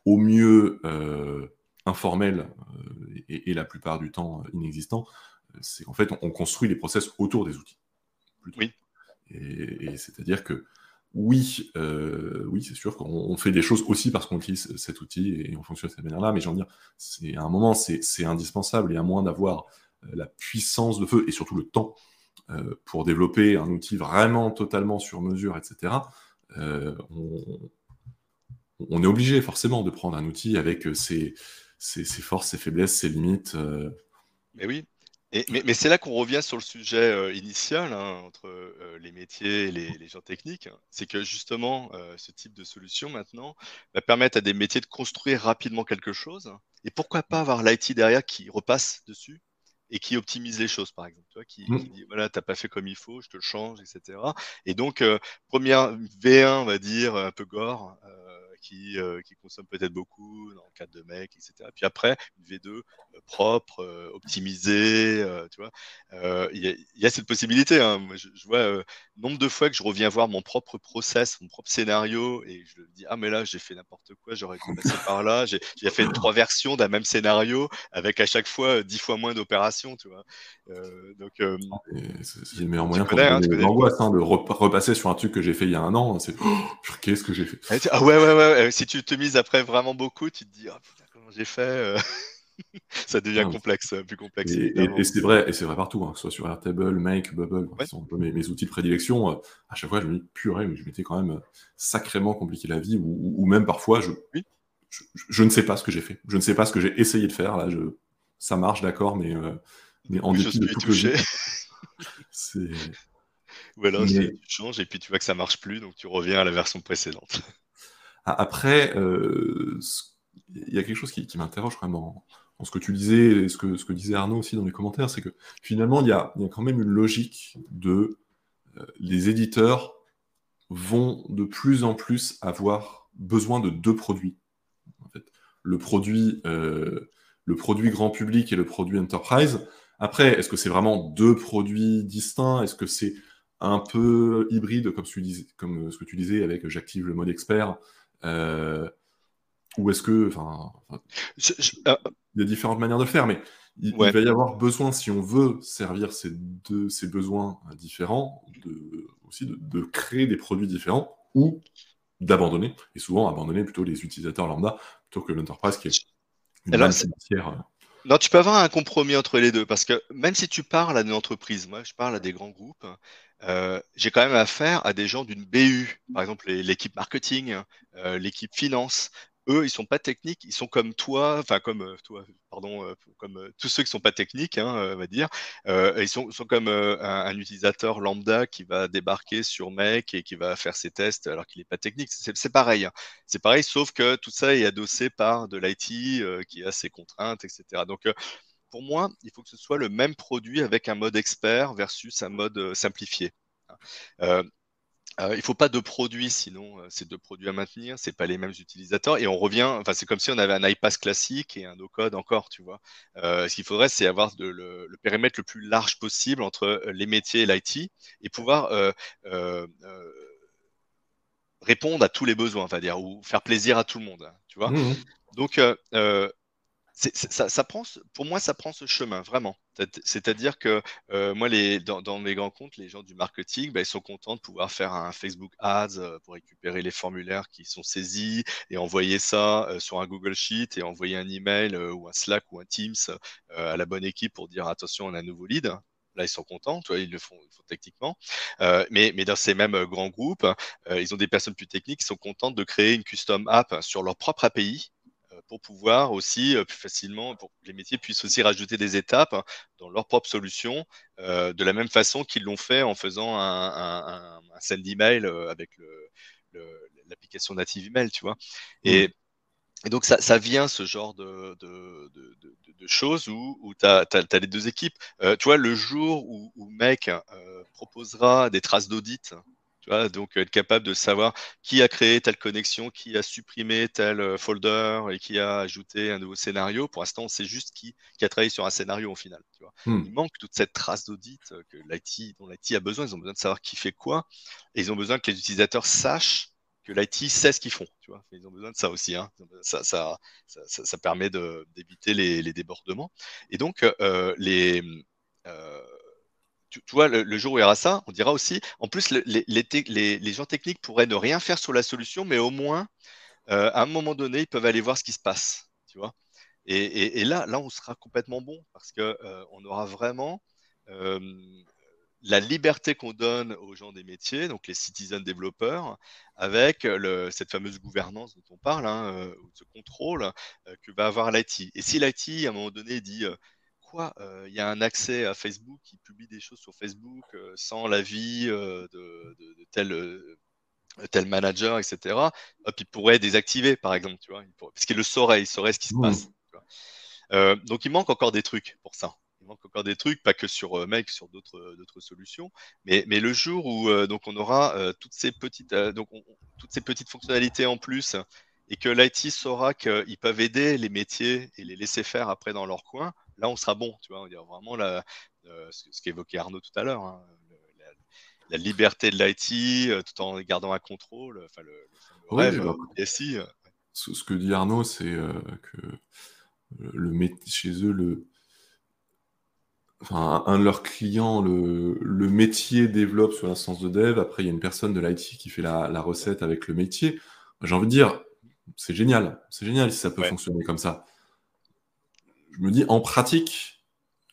au mieux euh, informels euh, et, la plupart du temps inexistants. C'est qu'en fait, on, construit les process autour des outils. Oui. et c'est-à-dire que oui, euh, oui, c'est sûr qu'on fait des choses aussi parce qu'on utilise cet outil et on fonctionne de cette manière-là. Mais j'ai envie de dire, c'est à un moment, c'est indispensable et à moins d'avoir euh, la puissance de feu et surtout le temps euh, pour développer un outil vraiment totalement sur mesure, etc. on, est obligé forcément de prendre un outil avec ses, ses forces, ses faiblesses, ses limites. Mais oui, mais, c'est là qu'on revient sur le sujet euh, initial hein, entre euh, les métiers et les, gens techniques. C'est que justement, euh, ce type de solution maintenant va permettre à des métiers de construire rapidement quelque chose. Et pourquoi pas avoir l'IT derrière qui repasse dessus et qui optimise les choses, par exemple. Tu qui, mmh. dit voilà, t'as pas fait comme il faut, je te le change, etc. Et donc, première V1, on va dire, un peu gore qui, euh, qui consomme peut-être beaucoup dans le cadre de mecs, etc. Puis après, une V2 euh, propre, euh, optimisée, tu vois. Il y, a cette possibilité. Hein. je, vois nombre de fois que je reviens voir mon propre process, mon propre scénario, et je me dis ah mais là j'ai fait n'importe quoi, j'aurais dû passer par là. J'ai fait trois versions d'un même scénario avec à chaque fois dix fois moins d'opérations, tu vois. donc c'est le meilleur moyen pour hein, l'angoisse hein, de repasser sur un truc que j'ai fait il y a un an. C'est oh, qu'est-ce que j'ai fait? Ah ouais ouais ouais euh, si tu te mises après vraiment beaucoup, tu te dis oh, putain, comment j'ai fait euh, [LAUGHS] Ça devient complexe, plus complexe. Et, c'est vrai, et c'est vrai partout, hein, que ce soit sur Airtable, Make, Bubble, qui sont mes, outils de prédilection. Euh, à chaque fois, je me dis purée, mais je m'étais quand même sacrément compliqué la vie, ou, même parfois, je, je, ne sais pas ce que j'ai fait. Je ne sais pas ce que j'ai essayé de faire. Là, je, ça marche, d'accord, mais, mais en dépit de tout que [LAUGHS] c'est ou alors tu changes et puis tu vois que ça marche plus, donc tu reviens à la version précédente. Après, euh, il y a quelque chose qui, m'interroge vraiment dans, ce que tu disais, et ce que, disait Arnaud aussi dans les commentaires, c'est que finalement, il y a, quand même une logique de euh, les éditeurs vont de plus en plus avoir besoin de deux produits. Le produit, euh, le produit grand public et le produit enterprise. Après, est-ce que c'est vraiment deux produits distincts? Est-ce que c'est un peu hybride, comme ce, que tu disais, avec j'active le mode expert ou est-ce que, enfin, euh, il y a différentes manières de faire, mais il, va y avoir besoin, si on veut servir ces deux, ces besoins différents, de, aussi de, créer des produits différents ou d'abandonner, et souvent abandonner plutôt les utilisateurs lambda plutôt que l'enterprise qui est une Alors, financière. Euh. Non, tu peux avoir un compromis entre les deux, parce que même si tu parles à une entreprise, moi je parle à des grands groupes, euh, j'ai quand même affaire à des gens d'une BU, par exemple l'équipe marketing, euh, l'équipe finance. Eux, ils sont pas techniques, ils sont comme toi, enfin comme euh, toi, pardon, comme tous ceux qui sont pas techniques, hein, on va dire. ils sont, comme un, utilisateur lambda qui va débarquer sur Mac et qui va faire ses tests alors qu'il n'est pas technique. C'est pareil. Hein. C'est pareil, sauf que tout ça est adossé par de l'IT qui a ses contraintes, etc. Donc pour moi, il faut que ce soit le même produit avec un mode expert versus un mode euh, simplifié. Euh, euh, il ne faut pas deux produits, sinon c'est deux produits à maintenir, c'est pas les mêmes utilisateurs. Et on revient, enfin c'est comme si on avait un iPass classique et un no-code encore, tu vois. ce qu'il faudrait, c'est avoir le, périmètre le plus large possible entre les métiers et l'IT et pouvoir répondre à tous les besoins, va dire, ou faire plaisir à tout le monde, hein, tu vois. Mmh Donc pour moi, ça prend ce chemin, vraiment. C'est-à-dire que euh, moi, dans, mes grands comptes, les gens du marketing, bah, ils sont contents de pouvoir faire un Facebook Ads euh, pour récupérer les formulaires qui sont saisis et envoyer ça euh, sur un Google Sheet et envoyer un email ou un Slack ou un Teams à la bonne équipe pour dire attention, on a un nouveau lead. Là, ils sont contents, ils le font, techniquement. mais dans ces mêmes grands groupes, ils ont des personnes plus techniques qui sont contentes de créer une custom app sur leur propre API pour pouvoir aussi euh, plus facilement, pour que les métiers puissent aussi rajouter des étapes hein, dans leur propre solution, euh, de la même façon qu'ils l'ont fait en faisant un, un, send email euh, avec l'application native email, tu vois. Et, et donc, ça, vient, ce genre de, choses où, tu as, les deux équipes. Euh, tu vois, le jour où, où Mec euh, proposera des traces d'audit, tu vois, donc être capable de savoir qui a créé telle connexion, qui a supprimé tel euh, folder et qui a ajouté un nouveau scénario. Pour l'instant, c'est juste qui, a travaillé sur un scénario au final. Tu vois. Hmm. Il manque toute cette trace d'audit que l'IT, dont l'IT a besoin. Ils ont besoin de savoir qui fait quoi. Et ils ont besoin que les utilisateurs sachent que l'IT sait ce qu'ils font. Tu vois. Ils ont besoin de ça aussi. Hein. Ça, ça, ça, ça, permet d'éviter les, les, débordements. Et donc, euh, les, euh, tu, vois, le, jour où il y aura ça, on dira aussi, en plus, les, gens techniques pourraient ne rien faire sur la solution, mais au moins, euh, à un moment donné, ils peuvent aller voir ce qui se passe. Tu vois. Et, là, là, on sera complètement bon parce qu'on euh, on aura vraiment la liberté qu'on donne aux gens des métiers, donc les citizen développeurs, avec cette fameuse gouvernance dont on parle, hein, euh, ce contrôle euh, que va avoir l'IT. Et si l'IT, à un moment donné, dit euh, il y a un accès à Facebook qui publie des choses sur Facebook sans l'avis de, de, tel tel manager, etc. Hop, il pourrait désactiver, par exemple, tu vois, parce qu'il le saurait, il saurait ce qui se mmh. passe. donc il manque encore des trucs pour ça il manque encore des trucs, pas que sur euh, Make, sur d'autres euh, d'autres solutions. Mais, mais le jour où euh, donc on aura toutes ces petites donc toutes ces petites fonctionnalités en plus et que l'IT saura qu'ils peuvent aider les métiers et les laisser faire après dans leur coin, là on sera bon. Tu vois, vraiment la, ce, qu'évoquait Arnaud tout à l'heure. Hein, la, liberté de l'IT tout en gardant un contrôle. Enfin, le, rêve bah, ce, que dit Arnaud, c'est que le, chez eux, le, enfin, un de leurs clients, le, le métier développe sur l'instance de dev. Après, il y a une personne de l'IT qui fait la, la, recette avec le métier. J'ai envie de dire, c'est génial. C'est génial si ça peut fonctionner comme ça. Je me dis, en pratique,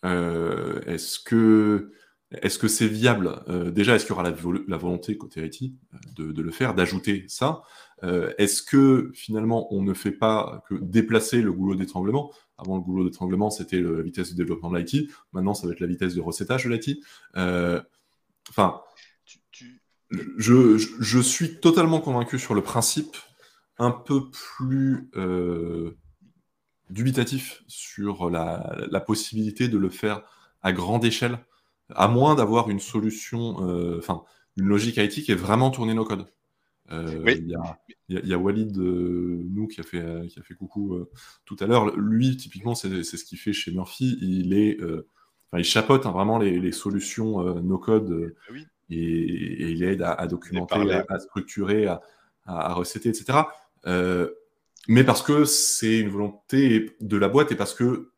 euh, est-ce que est-ce que c'est viable euh, Déjà, est-ce qu'il y aura la, la, volonté côté IT euh, de, de le faire, d'ajouter ça euh, Est-ce que finalement, on ne fait pas que déplacer le goulot d'étranglement? Avant, le goulot d'étranglement, c'était la vitesse de développement de l'IT. Maintenant, ça va être la vitesse de recettage de l'IT. Enfin, je, suis totalement convaincu sur le principe, un peu plus dubitatif sur la, possibilité de le faire à grande échelle, à moins d'avoir une solution, euh, enfin, une logique IT qui est vraiment tournée nos codes. Euh, il y, a, Walid, euh, nous, qui a fait, qui a fait coucou tout à l'heure. Lui, typiquement, c'est ce qu'il fait chez Murphy. Il est, il chapote hein, vraiment les, solutions no-code ah et, il aide à, documenter, à, structurer, à, à, recéter, etc. mais parce que c'est une volonté de la boîte et parce que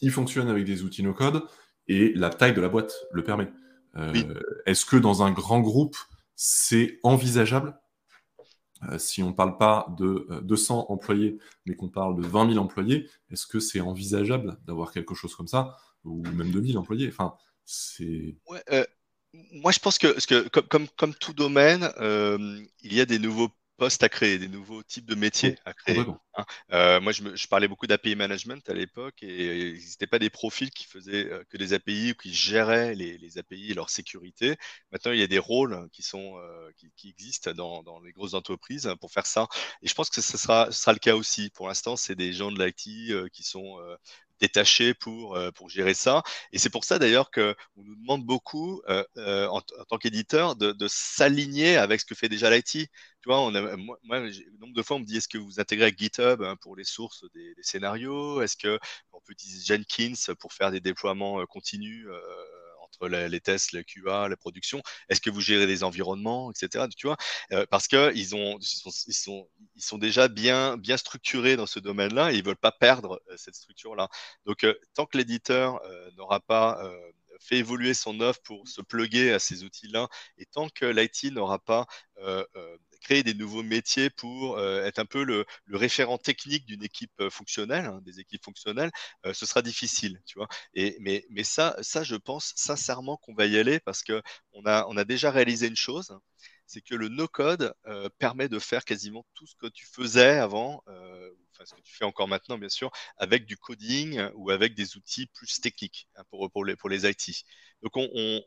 il fonctionne avec des outils no-code et la taille de la boîte le permet. Est-ce que dans un grand groupe, c'est envisageable? Euh, si on ne parle pas de 200 euh, employés, mais qu'on parle de 20 000 employés, est-ce que c'est envisageable d'avoir quelque chose comme ça? Ou même 2000 employés? Enfin, c'est... Euh, moi, je pense que, comme, comme, tout domaine, il y a des nouveaux postes à créer, des nouveaux types de métiers à créer. Hein. Euh, moi, je, parlais beaucoup d'API management à l'époque et il n'existait pas des profils qui faisaient euh, que des API ou qui géraient les, API et leur sécurité. Maintenant, il y a des rôles qui, sont, euh, qui, existent dans, les grosses entreprises pour faire ça. Et je pense que ce sera, ce sera le cas aussi. Pour l'instant, c'est des gens de l'IT qui sont détaché pour, euh, pour gérer ça. Et c'est pour ça d'ailleurs qu'on nous demande beaucoup, euh, euh, en, tant qu'éditeur, de, de s'aligner avec ce que fait déjà l'IT. Tu vois, on a, moi, le nombre de fois, on me dit est-ce que vous intégrez GitHub hein, pour les sources des, des scénarios? Est-ce qu'on peut utiliser Jenkins pour faire des déploiements continus les, tests, le QA, la production Est-ce que vous gérez des environnements, etc. Tu vois, euh, parce que ils ont, ils sont, déjà bien, structurés dans ce domaine-là et ils veulent pas perdre euh, cette structure-là. Donc, euh, tant que l'éditeur n'aura pas fait évoluer son offre pour se pluguer à ces outils-là, et tant que l'IT n'aura pas créé des nouveaux métiers pour être un peu le, référent technique d'une équipe fonctionnelle, hein, des équipes fonctionnelles, ce sera difficile, tu vois. Et, mais, ça, ça, je pense sincèrement qu'on va y aller parce que on a, on a déjà réalisé une chose, c'est que le no-code permet de faire quasiment tout ce que tu faisais avant, enfin ce que tu fais encore maintenant bien sûr, avec du coding ou avec des outils plus techniques hein, pour, pour, les, IT. Donc on,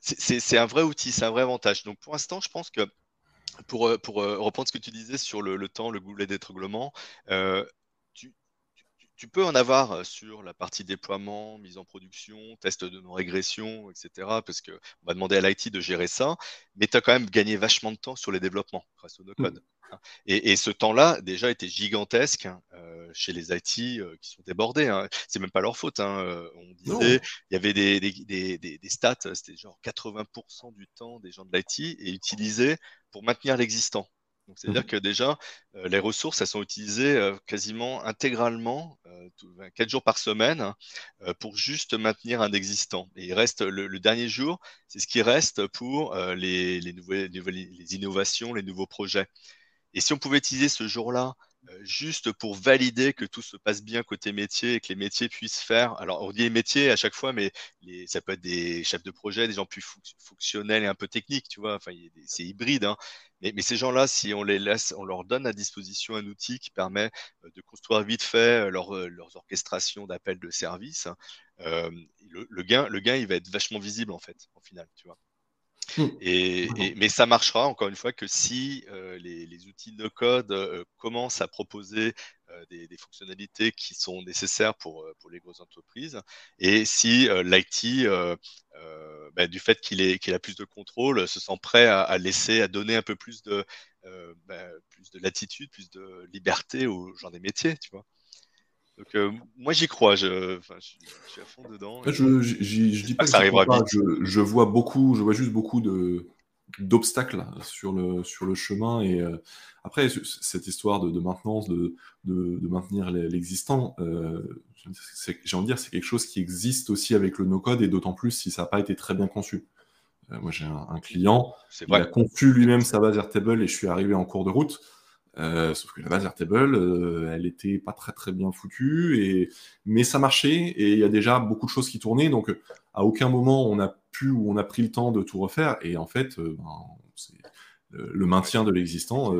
c'est un vrai outil, c'est un vrai avantage. Donc pour l'instant, je pense que pour, pour reprendre ce que tu disais sur le, temps, le goulet d'étranglement, tu peux en avoir sur la partie déploiement, mise en production, test de non-régression, etc. Parce qu'on va demander à l'IT de gérer ça, mais tu as quand même gagné vachement de temps sur les développements grâce au no-code. Mmh. Hein. Et, ce temps-là, déjà, était gigantesque hein, chez les IT qui sont débordés. Hein. C'est même pas leur faute. On disait, il y avait des, des, des, des stats, c'était genre 80% du temps des gens de l'IT est utilisé pour maintenir l'existant. Donc, c'est-à-dire mmh que déjà, euh, les ressources, elles sont utilisées euh, quasiment intégralement, euh, 4 jours par semaine, euh, pour juste maintenir un existant. Et il reste le, dernier jour, c'est ce qui reste pour les, les, nouvelles, les innovations, les nouveaux projets. Et si on pouvait utiliser ce jour-là juste pour valider que tout se passe bien côté métier et que les métiers puissent faire. Alors, on dit les métiers à chaque fois, mais ça peut être des chefs de projet, des gens plus fonctionnels et un peu techniques, tu vois. Enfin, c'est hybride. Hein. Mais, ces gens-là, si on les laisse, on leur donne à disposition un outil qui permet euh, de construire vite fait euh, leurs orchestrations d'appels de service, hein, le, gain, le gain, il va être vachement visible en fait, au final, tu vois. Et, mais ça marchera encore une fois que si euh, les, outils no-code euh, commencent à proposer euh, des, fonctionnalités qui sont nécessaires pour, pour les grosses entreprises. Et si l'IT, bah, du fait qu'il qu'il a plus de contrôle, se sent prêt à, laisser, à donner un peu plus de, bah, plus de latitude, plus de liberté aux gens des métiers, tu vois. Donc euh, moi j'y crois, je, suis à fond dedans. Je, je, dis pas que ça arrivera vite. Je, vois beaucoup, je vois juste beaucoup de d'obstacles sur le sur le chemin et euh, après cette histoire de, maintenance de, de, maintenir l'existant euh, j'ai envie de dire c'est quelque chose qui existe aussi avec le no code et d'autant plus si ça n'a pas été très bien conçu moi j'ai un, client il a conçu lui-même sa base Airtable et je suis arrivé en cours de route euh, sauf que la base Airtable, euh, elle était pas très très bien foutue, et... mais ça marchait, et il y a déjà beaucoup de choses qui tournaient, donc à aucun moment on a pu ou on a pris le temps de tout refaire, et en fait, euh, ben, le maintien de l'existant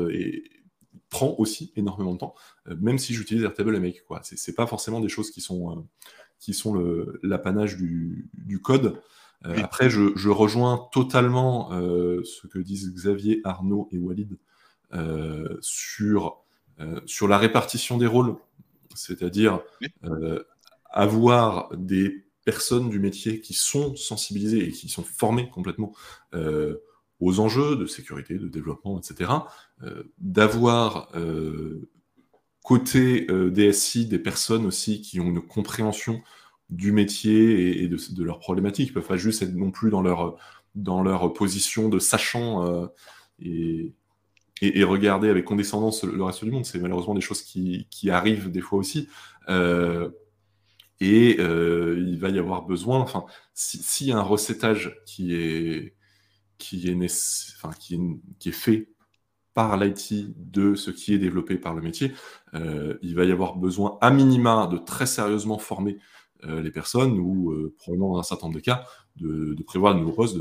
prend aussi énormément de temps, même si j'utilise Airtable et Make. Quoi. C'est, pas forcément des choses qui sont, qui sont l'apanage du, du, code. Après, je, je, rejoins totalement ce que disent Xavier, Arnaud et Walid sur, euh, sur la répartition des rôles, c'est-à-dire euh, avoir des personnes du métier qui sont sensibilisées et qui sont formées complètement aux enjeux de sécurité, de développement, etc., d'avoir côté DSI des personnes aussi qui ont une compréhension du métier et, de, de, leurs problématiques. Ils peuvent pas juste être non plus dans leur, dans leur position de sachant et, et, regarder avec condescendance le reste du monde. C'est malheureusement des choses qui, arrivent des fois aussi. Euh, et euh, il va y avoir besoin, enfin, s'il y a un recettage qui est, qui est, enfin, qui qui est fait par l'IT de ce qui est développé par le métier, euh, il va y avoir besoin à minima de très sérieusement former les personnes ou probablement dans un certain nombre de cas de, prévoir de nouveaux postes,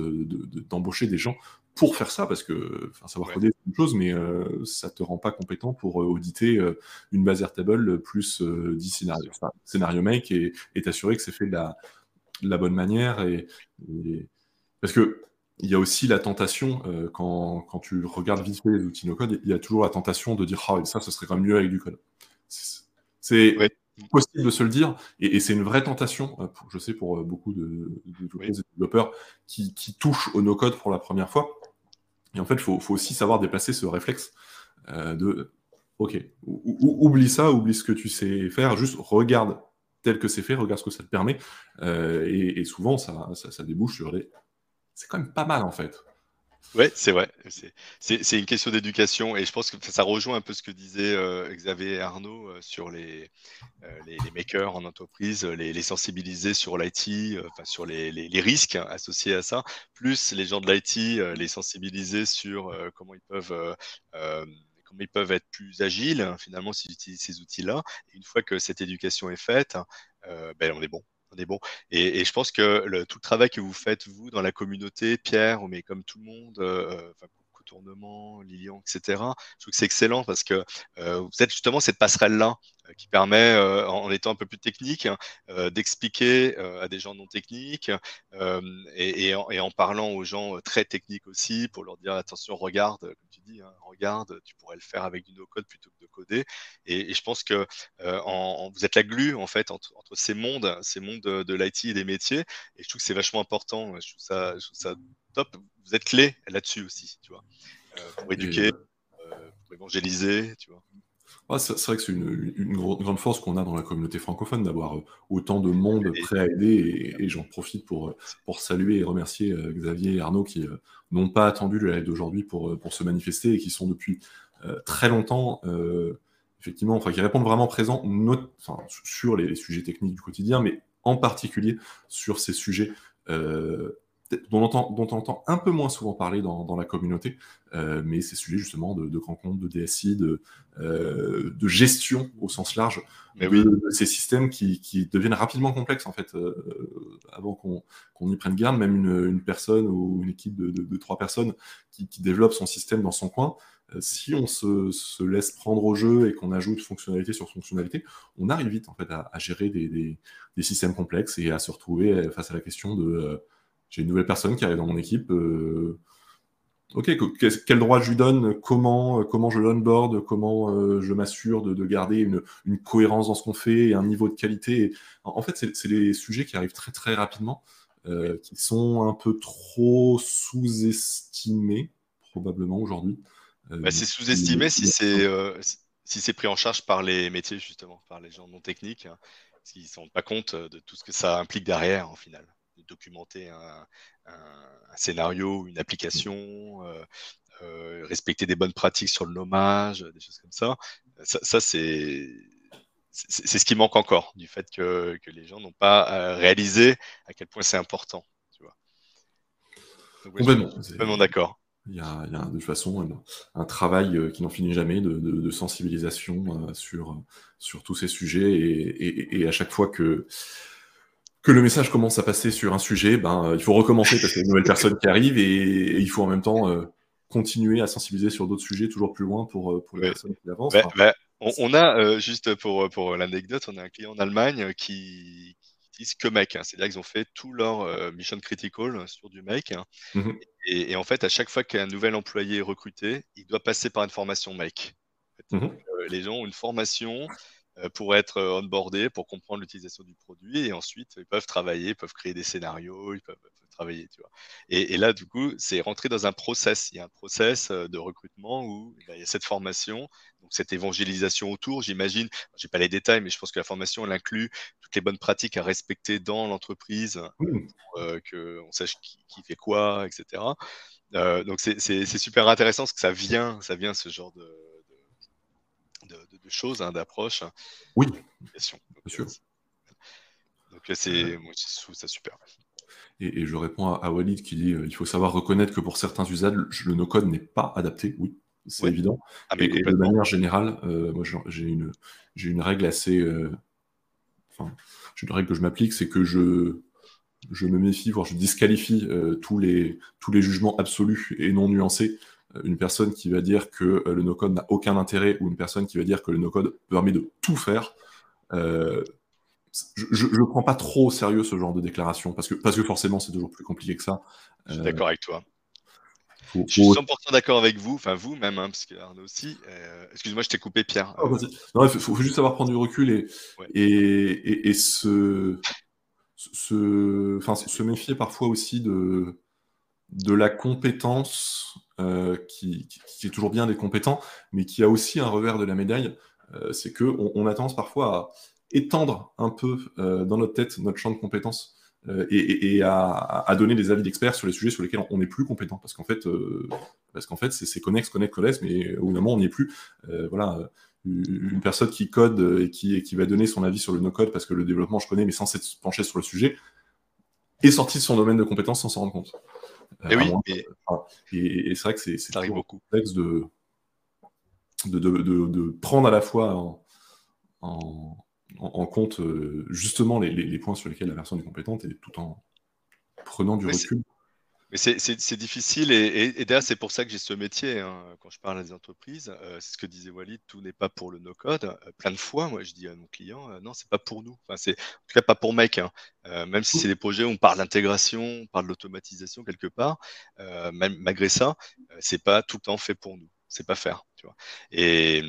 d'embaucher des gens pour faire ça, parce que savoir coder, c'est une chose, mais euh, ça te rend pas compétent pour euh, auditer euh, une base Airtable plus 10 scénarios, scénario make et t'assurer que c'est fait de la, la, bonne manière. Et, Parce que il y a aussi la tentation, quand, quand, tu regardes vite fait les outils no-code, il y a toujours la tentation de dire oh, ça, ce serait quand même mieux avec du code. C'est possible de se le dire, et, c'est une vraie tentation, je sais, pour beaucoup de, développeurs qui, qui touchent au no-code pour la première fois et en fait, il faut, aussi savoir déplacer ce réflexe euh, de OK, oublie ça, oublie ce que tu sais faire, juste regarde tel que c'est fait, regarde ce que ça te permet. Euh, et, souvent, ça, ça, débouche sur les. C'est quand même pas mal en fait. Oui, c'est vrai. C'est une question d'éducation et je pense que ça rejoint un peu ce que disait euh, Xavier et Arnaud euh, sur les, euh, les, makers en entreprise, les, sensibiliser sur l'IT, sur les, risques associés à ça, plus les gens de l'IT, les sensibiliser sur comment ils peuvent comment ils peuvent être plus agiles hein, finalement s'ils utilisent ces outils-là. Une fois que cette éducation est faite, ben, on est bon on est bon. Et, je pense que le, tout le travail que vous faites, vous, dans la communauté, Pierre, mais comme tout le monde, euh, enfin, Tournement, Lilian, etc. Je trouve que c'est excellent parce que euh, vous êtes justement cette passerelle-là qui permet, en étant un peu plus technique, d'expliquer à des gens non techniques et, en, parlant aux gens très techniques aussi pour leur dire attention, regarde, comme tu dis, hein, regarde, tu pourrais le faire avec du no-code plutôt que de coder. Et, je pense que vous êtes la glue en fait entre, ces mondes, ces mondes de, l'IT et des métiers. Et je trouve que c'est vachement important. Je trouve ça top. Vous êtes clé là-dessus aussi, tu vois, pour éduquer, pour évangéliser, tu vois c'est vrai que c'est une, grande force qu'on a dans la communauté francophone d'avoir euh, autant de monde prêt à aider et, j'en profite pour, euh, pour saluer et remercier euh, Xavier et Arnaud qui n'ont pas attendu le live d'aujourd'hui pour, pour se manifester et qui sont depuis très longtemps, effectivement, enfin, qui répondent vraiment présents sur les, sujets techniques du quotidien, mais en particulier sur ces sujets dont on, entend, dont on entend un peu moins souvent parler dans, la communauté, euh, mais ces sujets justement de, de grands comptes, de DSI, de, euh, de gestion au sens large de, ces systèmes qui, qui, deviennent rapidement complexes en fait, euh, avant qu'on y prenne garde, même une, une, personne ou une équipe de, trois personnes qui, qui, développe son système dans son coin, si on se, se, laisse prendre au jeu et qu'on ajoute fonctionnalité sur fonctionnalité, on arrive vite en fait à, à gérer des, des, des, systèmes complexes et à se retrouver face à la question de j'ai une nouvelle personne qui arrive dans mon équipe. Euh, ok, quel droit je lui donne Comment, euh, comment je l'onboard Comment euh, je m'assure de, garder une, cohérence dans ce qu'on fait et un niveau de qualité En fait, c'est les sujets qui arrivent très très rapidement, qui sont un peu trop sous-estimés probablement aujourd'hui. Bah, c'est sous-estimé si c'est si c'est pris en charge par les métiers justement, par les gens non techniques, hein, parce qu'ils ne se rendent pas compte de tout ce que ça implique derrière en final documenter un, scénario, une application, euh, euh, respecter des bonnes pratiques sur le nommage, des choses comme ça. Ça, c'est c'est ce qui manque encore du fait que, les gens n'ont pas euh, réalisé à quel point c'est important. Tu vois. complètement, d'accord. Il y, a, de toute façon un, travail qui n'en finit jamais de, sensibilisation sur, sur tous ces sujets et à chaque fois que que le message commence à passer sur un sujet, ben, euh, il faut recommencer parce qu'il y a une nouvelle personne qui arrive et, il faut en même temps euh, continuer à sensibiliser sur d'autres sujets toujours plus loin pour, euh, pour les personnes qui avancent. on, a, juste pour, pour l'anecdote, on a un client en Allemagne qui, utilise que Make. Hein. C'est-à-dire qu'ils ont fait tout leur mission critical sur du Make. Hein. Mmh et, en fait, à chaque fois qu'un nouvel employé est recruté, il doit passer par une formation Make. Mmh les gens ont une formation pour être euh, onboardés, pour comprendre l'utilisation du produit. Et ensuite, ils peuvent travailler, ils peuvent créer des scénarios, ils peuvent, travailler. Tu vois. Et, là, du coup, c'est rentrer dans un process. Il y a un process euh, de recrutement où eh ben, il y a cette formation, donc cette évangélisation autour. J'imagine, je n'ai pas les détails, mais je pense que la formation, elle inclut toutes les bonnes pratiques à respecter dans l'entreprise, pour qu'on sache qui, fait quoi, etc. donc, c'est super intéressant parce que ça vient, ça vient ce genre de de, choses, hein, d'approches. Oui, bien sûr. Donc c'est, moi, je trouve ça super. Et, je réponds à, Walid qui dit euh, il faut savoir reconnaître que pour certains usages, le no-code n'est pas adapté. Oui, c'est évident. Ah, et, de manière générale, euh, moi j'ai une, j'ai une règle assez. Euh, enfin, j'ai une règle que je m'applique, c'est que je, je me méfie, voire je disqualifie tous, les, tous les jugements absolus et non nuancés une personne qui va dire que euh, le no-code n'a aucun intérêt ou une personne qui va dire que le no-code permet de tout faire, euh, je ne prends pas trop au sérieux ce genre de déclaration parce que, parce que forcément c'est toujours plus compliqué que ça. Je suis d'accord avec toi. je suis 100% d'accord avec vous, enfin vous même, hein, parce que Arnaud aussi. Euh, excuse-moi, je t'ai coupé, Pierre. Ah, il faut, juste savoir prendre du recul et, et, et, se, se, se méfier parfois aussi de, de la compétence euh, qui, est toujours bien des compétents, mais qui a aussi un revers de la médaille, euh, c'est qu'on on a tendance parfois à étendre un peu euh, dans notre tête notre champ de compétences et, à, donner des avis d'experts sur les sujets sur lesquels on n'est plus compétent, parce qu'en fait, parce qu'en fait, c'est connexe, connect, connect, mais au moment, on n'y est plus. voilà une personne qui code et qui, qui, va donner son avis sur le no-code parce que le développement, je connais, mais sans s'être penché sur le sujet, est sorti de son domaine de compétences sans s'en rendre compte. Et oui. Et, c'est vrai que c'est beaucoup complexe de de, de, de, prendre à la fois en, en, compte euh, justement les, les, points sur lesquels la personne est compétente et tout en prenant du recul. Mais c'est difficile et, et, d'ailleurs c'est pour ça que j'ai ce métier. Hein, quand je parle à des entreprises, euh, c'est ce que disait Walid, tout n'est pas pour le no-code. Euh, plein de fois, moi je dis à nos clients, euh, non, c'est pas pour nous. Enfin, c'est en tout cas pas pour mec. Hein. même si c'est des projets où on parle d'intégration, on parle d'automatisation quelque part, même malgré ça, c'est pas tout le temps fait pour nous. C'est pas faire. Tu vois. Et,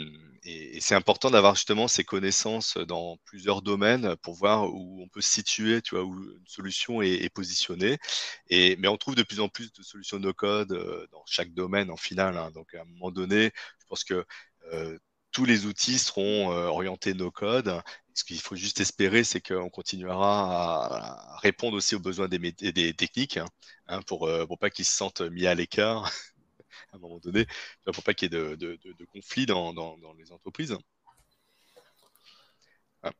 et, c'est important d'avoir justement ces connaissances dans plusieurs domaines pour voir où on peut se situer, tu vois, où une solution est, positionnée. Et, mais on trouve de plus en plus de solutions no code euh, dans chaque domaine en final. Hein. Donc à un moment donné, je pense que euh, tous les outils seront euh, orientés no code. Ce qu'il faut juste espérer, c'est qu'on continuera à, répondre aussi aux besoins des, techniques hein, pour, pour pas qu'ils se sentent mis à l'écart à un moment donné, pour pas qu'il y ait de, de, conflits dans, les entreprises. Ah.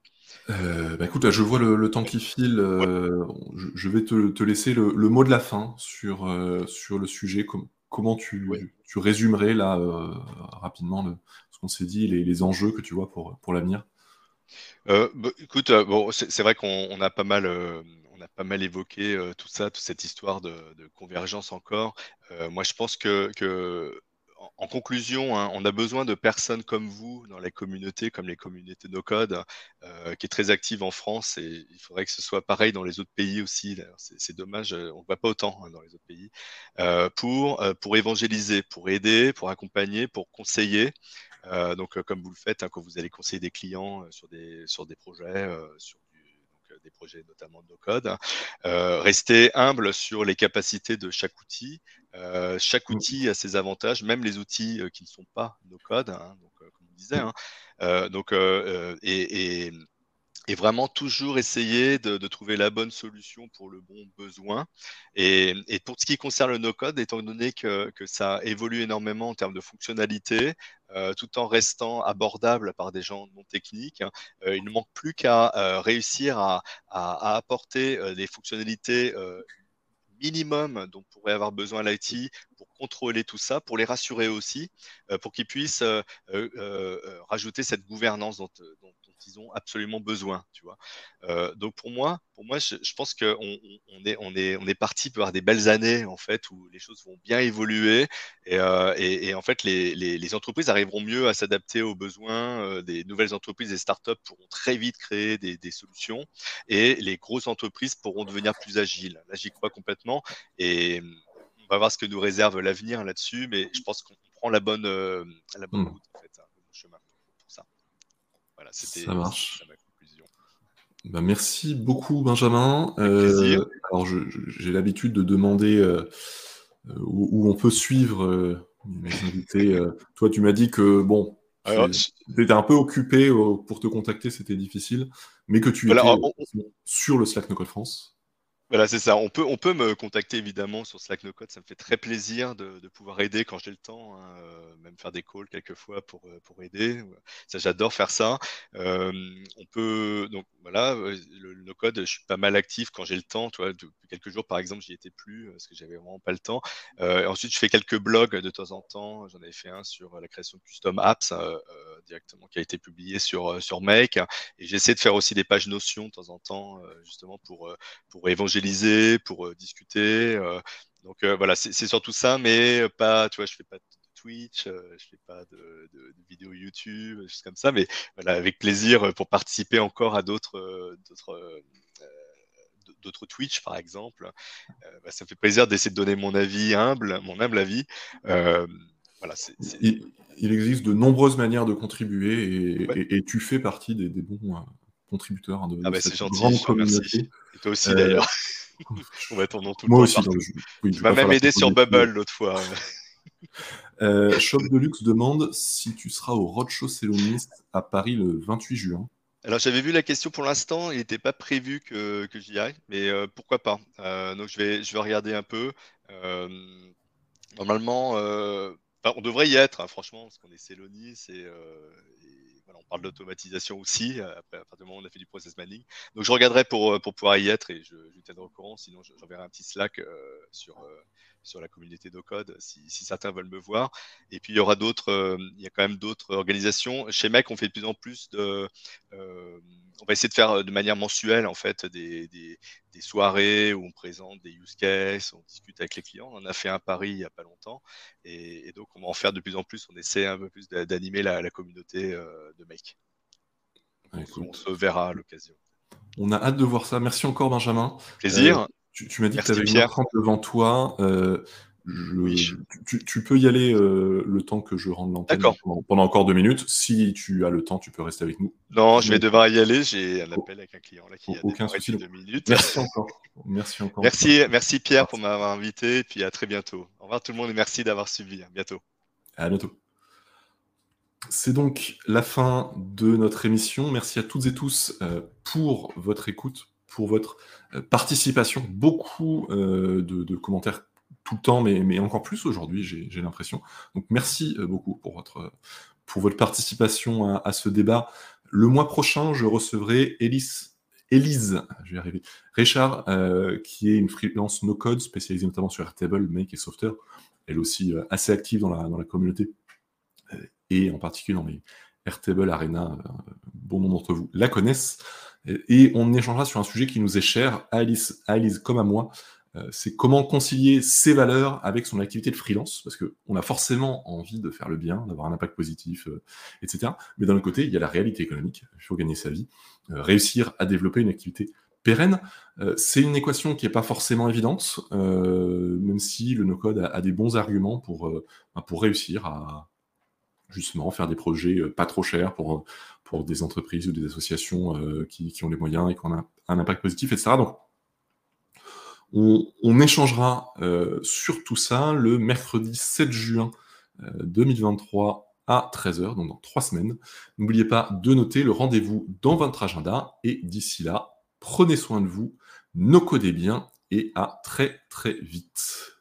Euh, bah, écoute, je vois le, temps qui file. Euh, je, vais te, laisser le, mot de la fin sur, euh, sur le sujet. comment tu, tu, résumerais là rapidement ce qu'on s'est dit, les, les, enjeux que tu vois pour, pour l'avenir? Bah, Écoute, bon, c'est vrai qu'on a pas mal on a pas mal évoqué tout ça, toute cette histoire de, convergence encore. moi, je pense que, en, conclusion, hein, on a besoin de personnes comme vous dans les communautés, comme les communautés no code, qui est très active en France et il faudrait que ce soit pareil dans les autres pays aussi. C'est dommage, on ne voit pas autant hein, dans les autres pays, pour, pour évangéliser, pour aider, pour accompagner, pour conseiller. donc, comme vous le faites, hein, quand vous allez conseiller des clients sur, des, sur des projets, sur des projets notamment de no-code. Euh, rester humble sur les capacités de chaque outil. Euh, chaque mmh. outil a ses avantages, même les outils euh, qui ne sont pas no-code, hein, donc, comme on disait. Hein. donc, et, et vraiment toujours essayer de, trouver la bonne solution pour le bon besoin. Et, pour ce qui concerne le no-code, étant donné que, ça évolue énormément en termes de fonctionnalité, euh, tout en restant abordable par des gens non techniques, euh, il ne manque plus qu'à euh, réussir à, apporter des fonctionnalités minimum dont pourrait avoir besoin l'IT pour contrôler tout ça, pour les rassurer aussi, pour qu'ils puissent rajouter cette gouvernance dont, dont ils ont absolument besoin, tu vois. Euh, donc pour moi, pour moi, je, pense qu'on on, est, on est, on est parti pour avoir des belles années en fait où les choses vont bien évoluer et, euh, en fait les, entreprises arriveront mieux à s'adapter aux besoins euh, des nouvelles entreprises, des startups pourront très vite créer des, des, solutions et les grosses entreprises pourront devenir plus agiles. Là, j'y crois complètement et on va voir ce que nous réserve l'avenir là-dessus, mais je pense qu'on prend la bonne, la bonne mmh. route en fait. Voilà, c'était ça marche. ma conclusion. Bah, merci beaucoup, Benjamin. Euh, alors, j'ai l'habitude de demander euh, euh, où, on peut suivre mes invités. toi, tu m'as dit que, bon, tu étais un peu occupé pour te contacter, c'était difficile, mais que tu étais sur le Slack NoCode France. Voilà, c'est ça. On peut, on peut me contacter évidemment sur Slack No Code. Ça me fait très plaisir de, de pouvoir aider quand j'ai le temps, hein, euh, même faire des calls quelquefois pour, euh, pour aider. Ça, j'adore faire ça. Euh, on peut, donc voilà, le, No Code, je suis pas mal actif quand j'ai le temps. Tu vois, depuis quelques jours, par exemple, j'y étais plus parce que j'avais vraiment pas le temps. ensuite, je fais quelques blogs de temps en temps. J'en avais fait un sur la création de custom apps directement qui a été publié sur, sur Make. Et j'essaie de faire aussi des pages Notion de temps en temps, justement pour, pour évangéliser pour euh, discuter. Euh, donc euh, voilà, c'est surtout ça, mais pas, tu vois, je fais pas de Twitch, je fais pas de, de, vidéos YouTube, juste comme ça, mais voilà, avec plaisir pour participer encore à d'autres d'autres Twitch, par exemple. Bah, ça me fait plaisir d'essayer de donner mon avis humble, mon humble avis. voilà, Il, existe de nombreuses manières de contribuer et, tu fais partie des, bons contributeurs. Hein, de, ah bah c'est gentil, merci. Et toi aussi d'ailleurs. [LAUGHS] On va ton nom tout le Moi aussi. tu m'as même aidé sur Bubble l'autre fois. [LAUGHS] euh, Shop Deluxe demande si tu seras au Roadshow Célonis à Paris le 28 juin. Alors j'avais vu la question pour l'instant, il n'était pas prévu que, que j'y aille, mais euh, pourquoi pas. Euh, donc je vais, je vais regarder un peu. Euh, normalement, on devrait y être, hein, franchement, parce qu'on est Célonis et, on parle d'automatisation aussi, euh, à partir du moment où on a fait du process mining. Donc je regarderai pour, euh, pour pouvoir y être et je, je tiendrai au courant, sinon j'enverrai un petit Slack euh, sur, sur la communauté d'Ocode si, si, certains veulent me voir. Et puis il y aura d'autres, il y a quand même d'autres organisations. Chez MEC, on fait de plus en plus de, on va essayer de faire de manière mensuelle en fait des, des, soirées où on présente des use cases, on discute avec les clients. On en a fait un Paris il n'y a pas longtemps et, donc on va en faire de plus en plus. On essaie un peu plus d'animer la, communauté de Make. on se verra à l'occasion. On a hâte de voir ça. Merci encore Benjamin. Plaisir. Tu, m'as dit que tu avais une heure devant toi tu, peux y aller euh, le temps que je rende l'antenne pendant, encore deux minutes. Si tu as le temps, tu peux rester avec nous. Non, je vais devoir y aller. J'ai un appel avec un client là qui a aucun souci. Deux minutes. Merci encore. Merci encore. Merci, merci Pierre pour m'avoir invité. Et puis à très bientôt. Au revoir tout le monde et merci d'avoir suivi. À bientôt. À bientôt. C'est donc la fin de notre émission. Merci à toutes et tous euh, pour votre écoute, pour votre euh, participation. Beaucoup de commentaires tout le temps, mais, encore plus aujourd'hui, j'ai l'impression. Donc merci euh, beaucoup pour votre, pour votre participation à, ce débat. Le mois prochain, je recevrai Elise, Elise je vais arriver, Richard, euh, qui est une freelance no-code spécialisée notamment sur Airtable, Make et Software. Elle aussi euh, assez active dans la, dans la communauté et en particulier dans les Airtable Arena. bon nombre d'entre vous la connaissent. Et on échangera sur un sujet qui nous est cher, à Alice, Alice comme à moi, euh, c'est comment concilier ses valeurs avec son activité de freelance, parce qu'on a forcément envie de faire le bien, d'avoir un impact positif, euh, etc. Mais d'un autre côté, il y a la réalité économique, il faut gagner sa vie, euh, réussir à développer une activité pérenne. c'est une équation qui n'est pas forcément évidente, même si le no-code a, des bons arguments pour, pour réussir à justement faire des projets pas trop chers pour, pour des entreprises ou des associations qui, qui, ont les moyens et qui ont un, impact positif, etc. Donc, on, échangera euh, sur tout ça le mercredi 7 juin 2023 euh, à 13h, donc dans trois semaines. N'oubliez pas de noter le rendez-vous dans votre agenda et d'ici là, prenez soin de vous, no codez bien et à très très vite.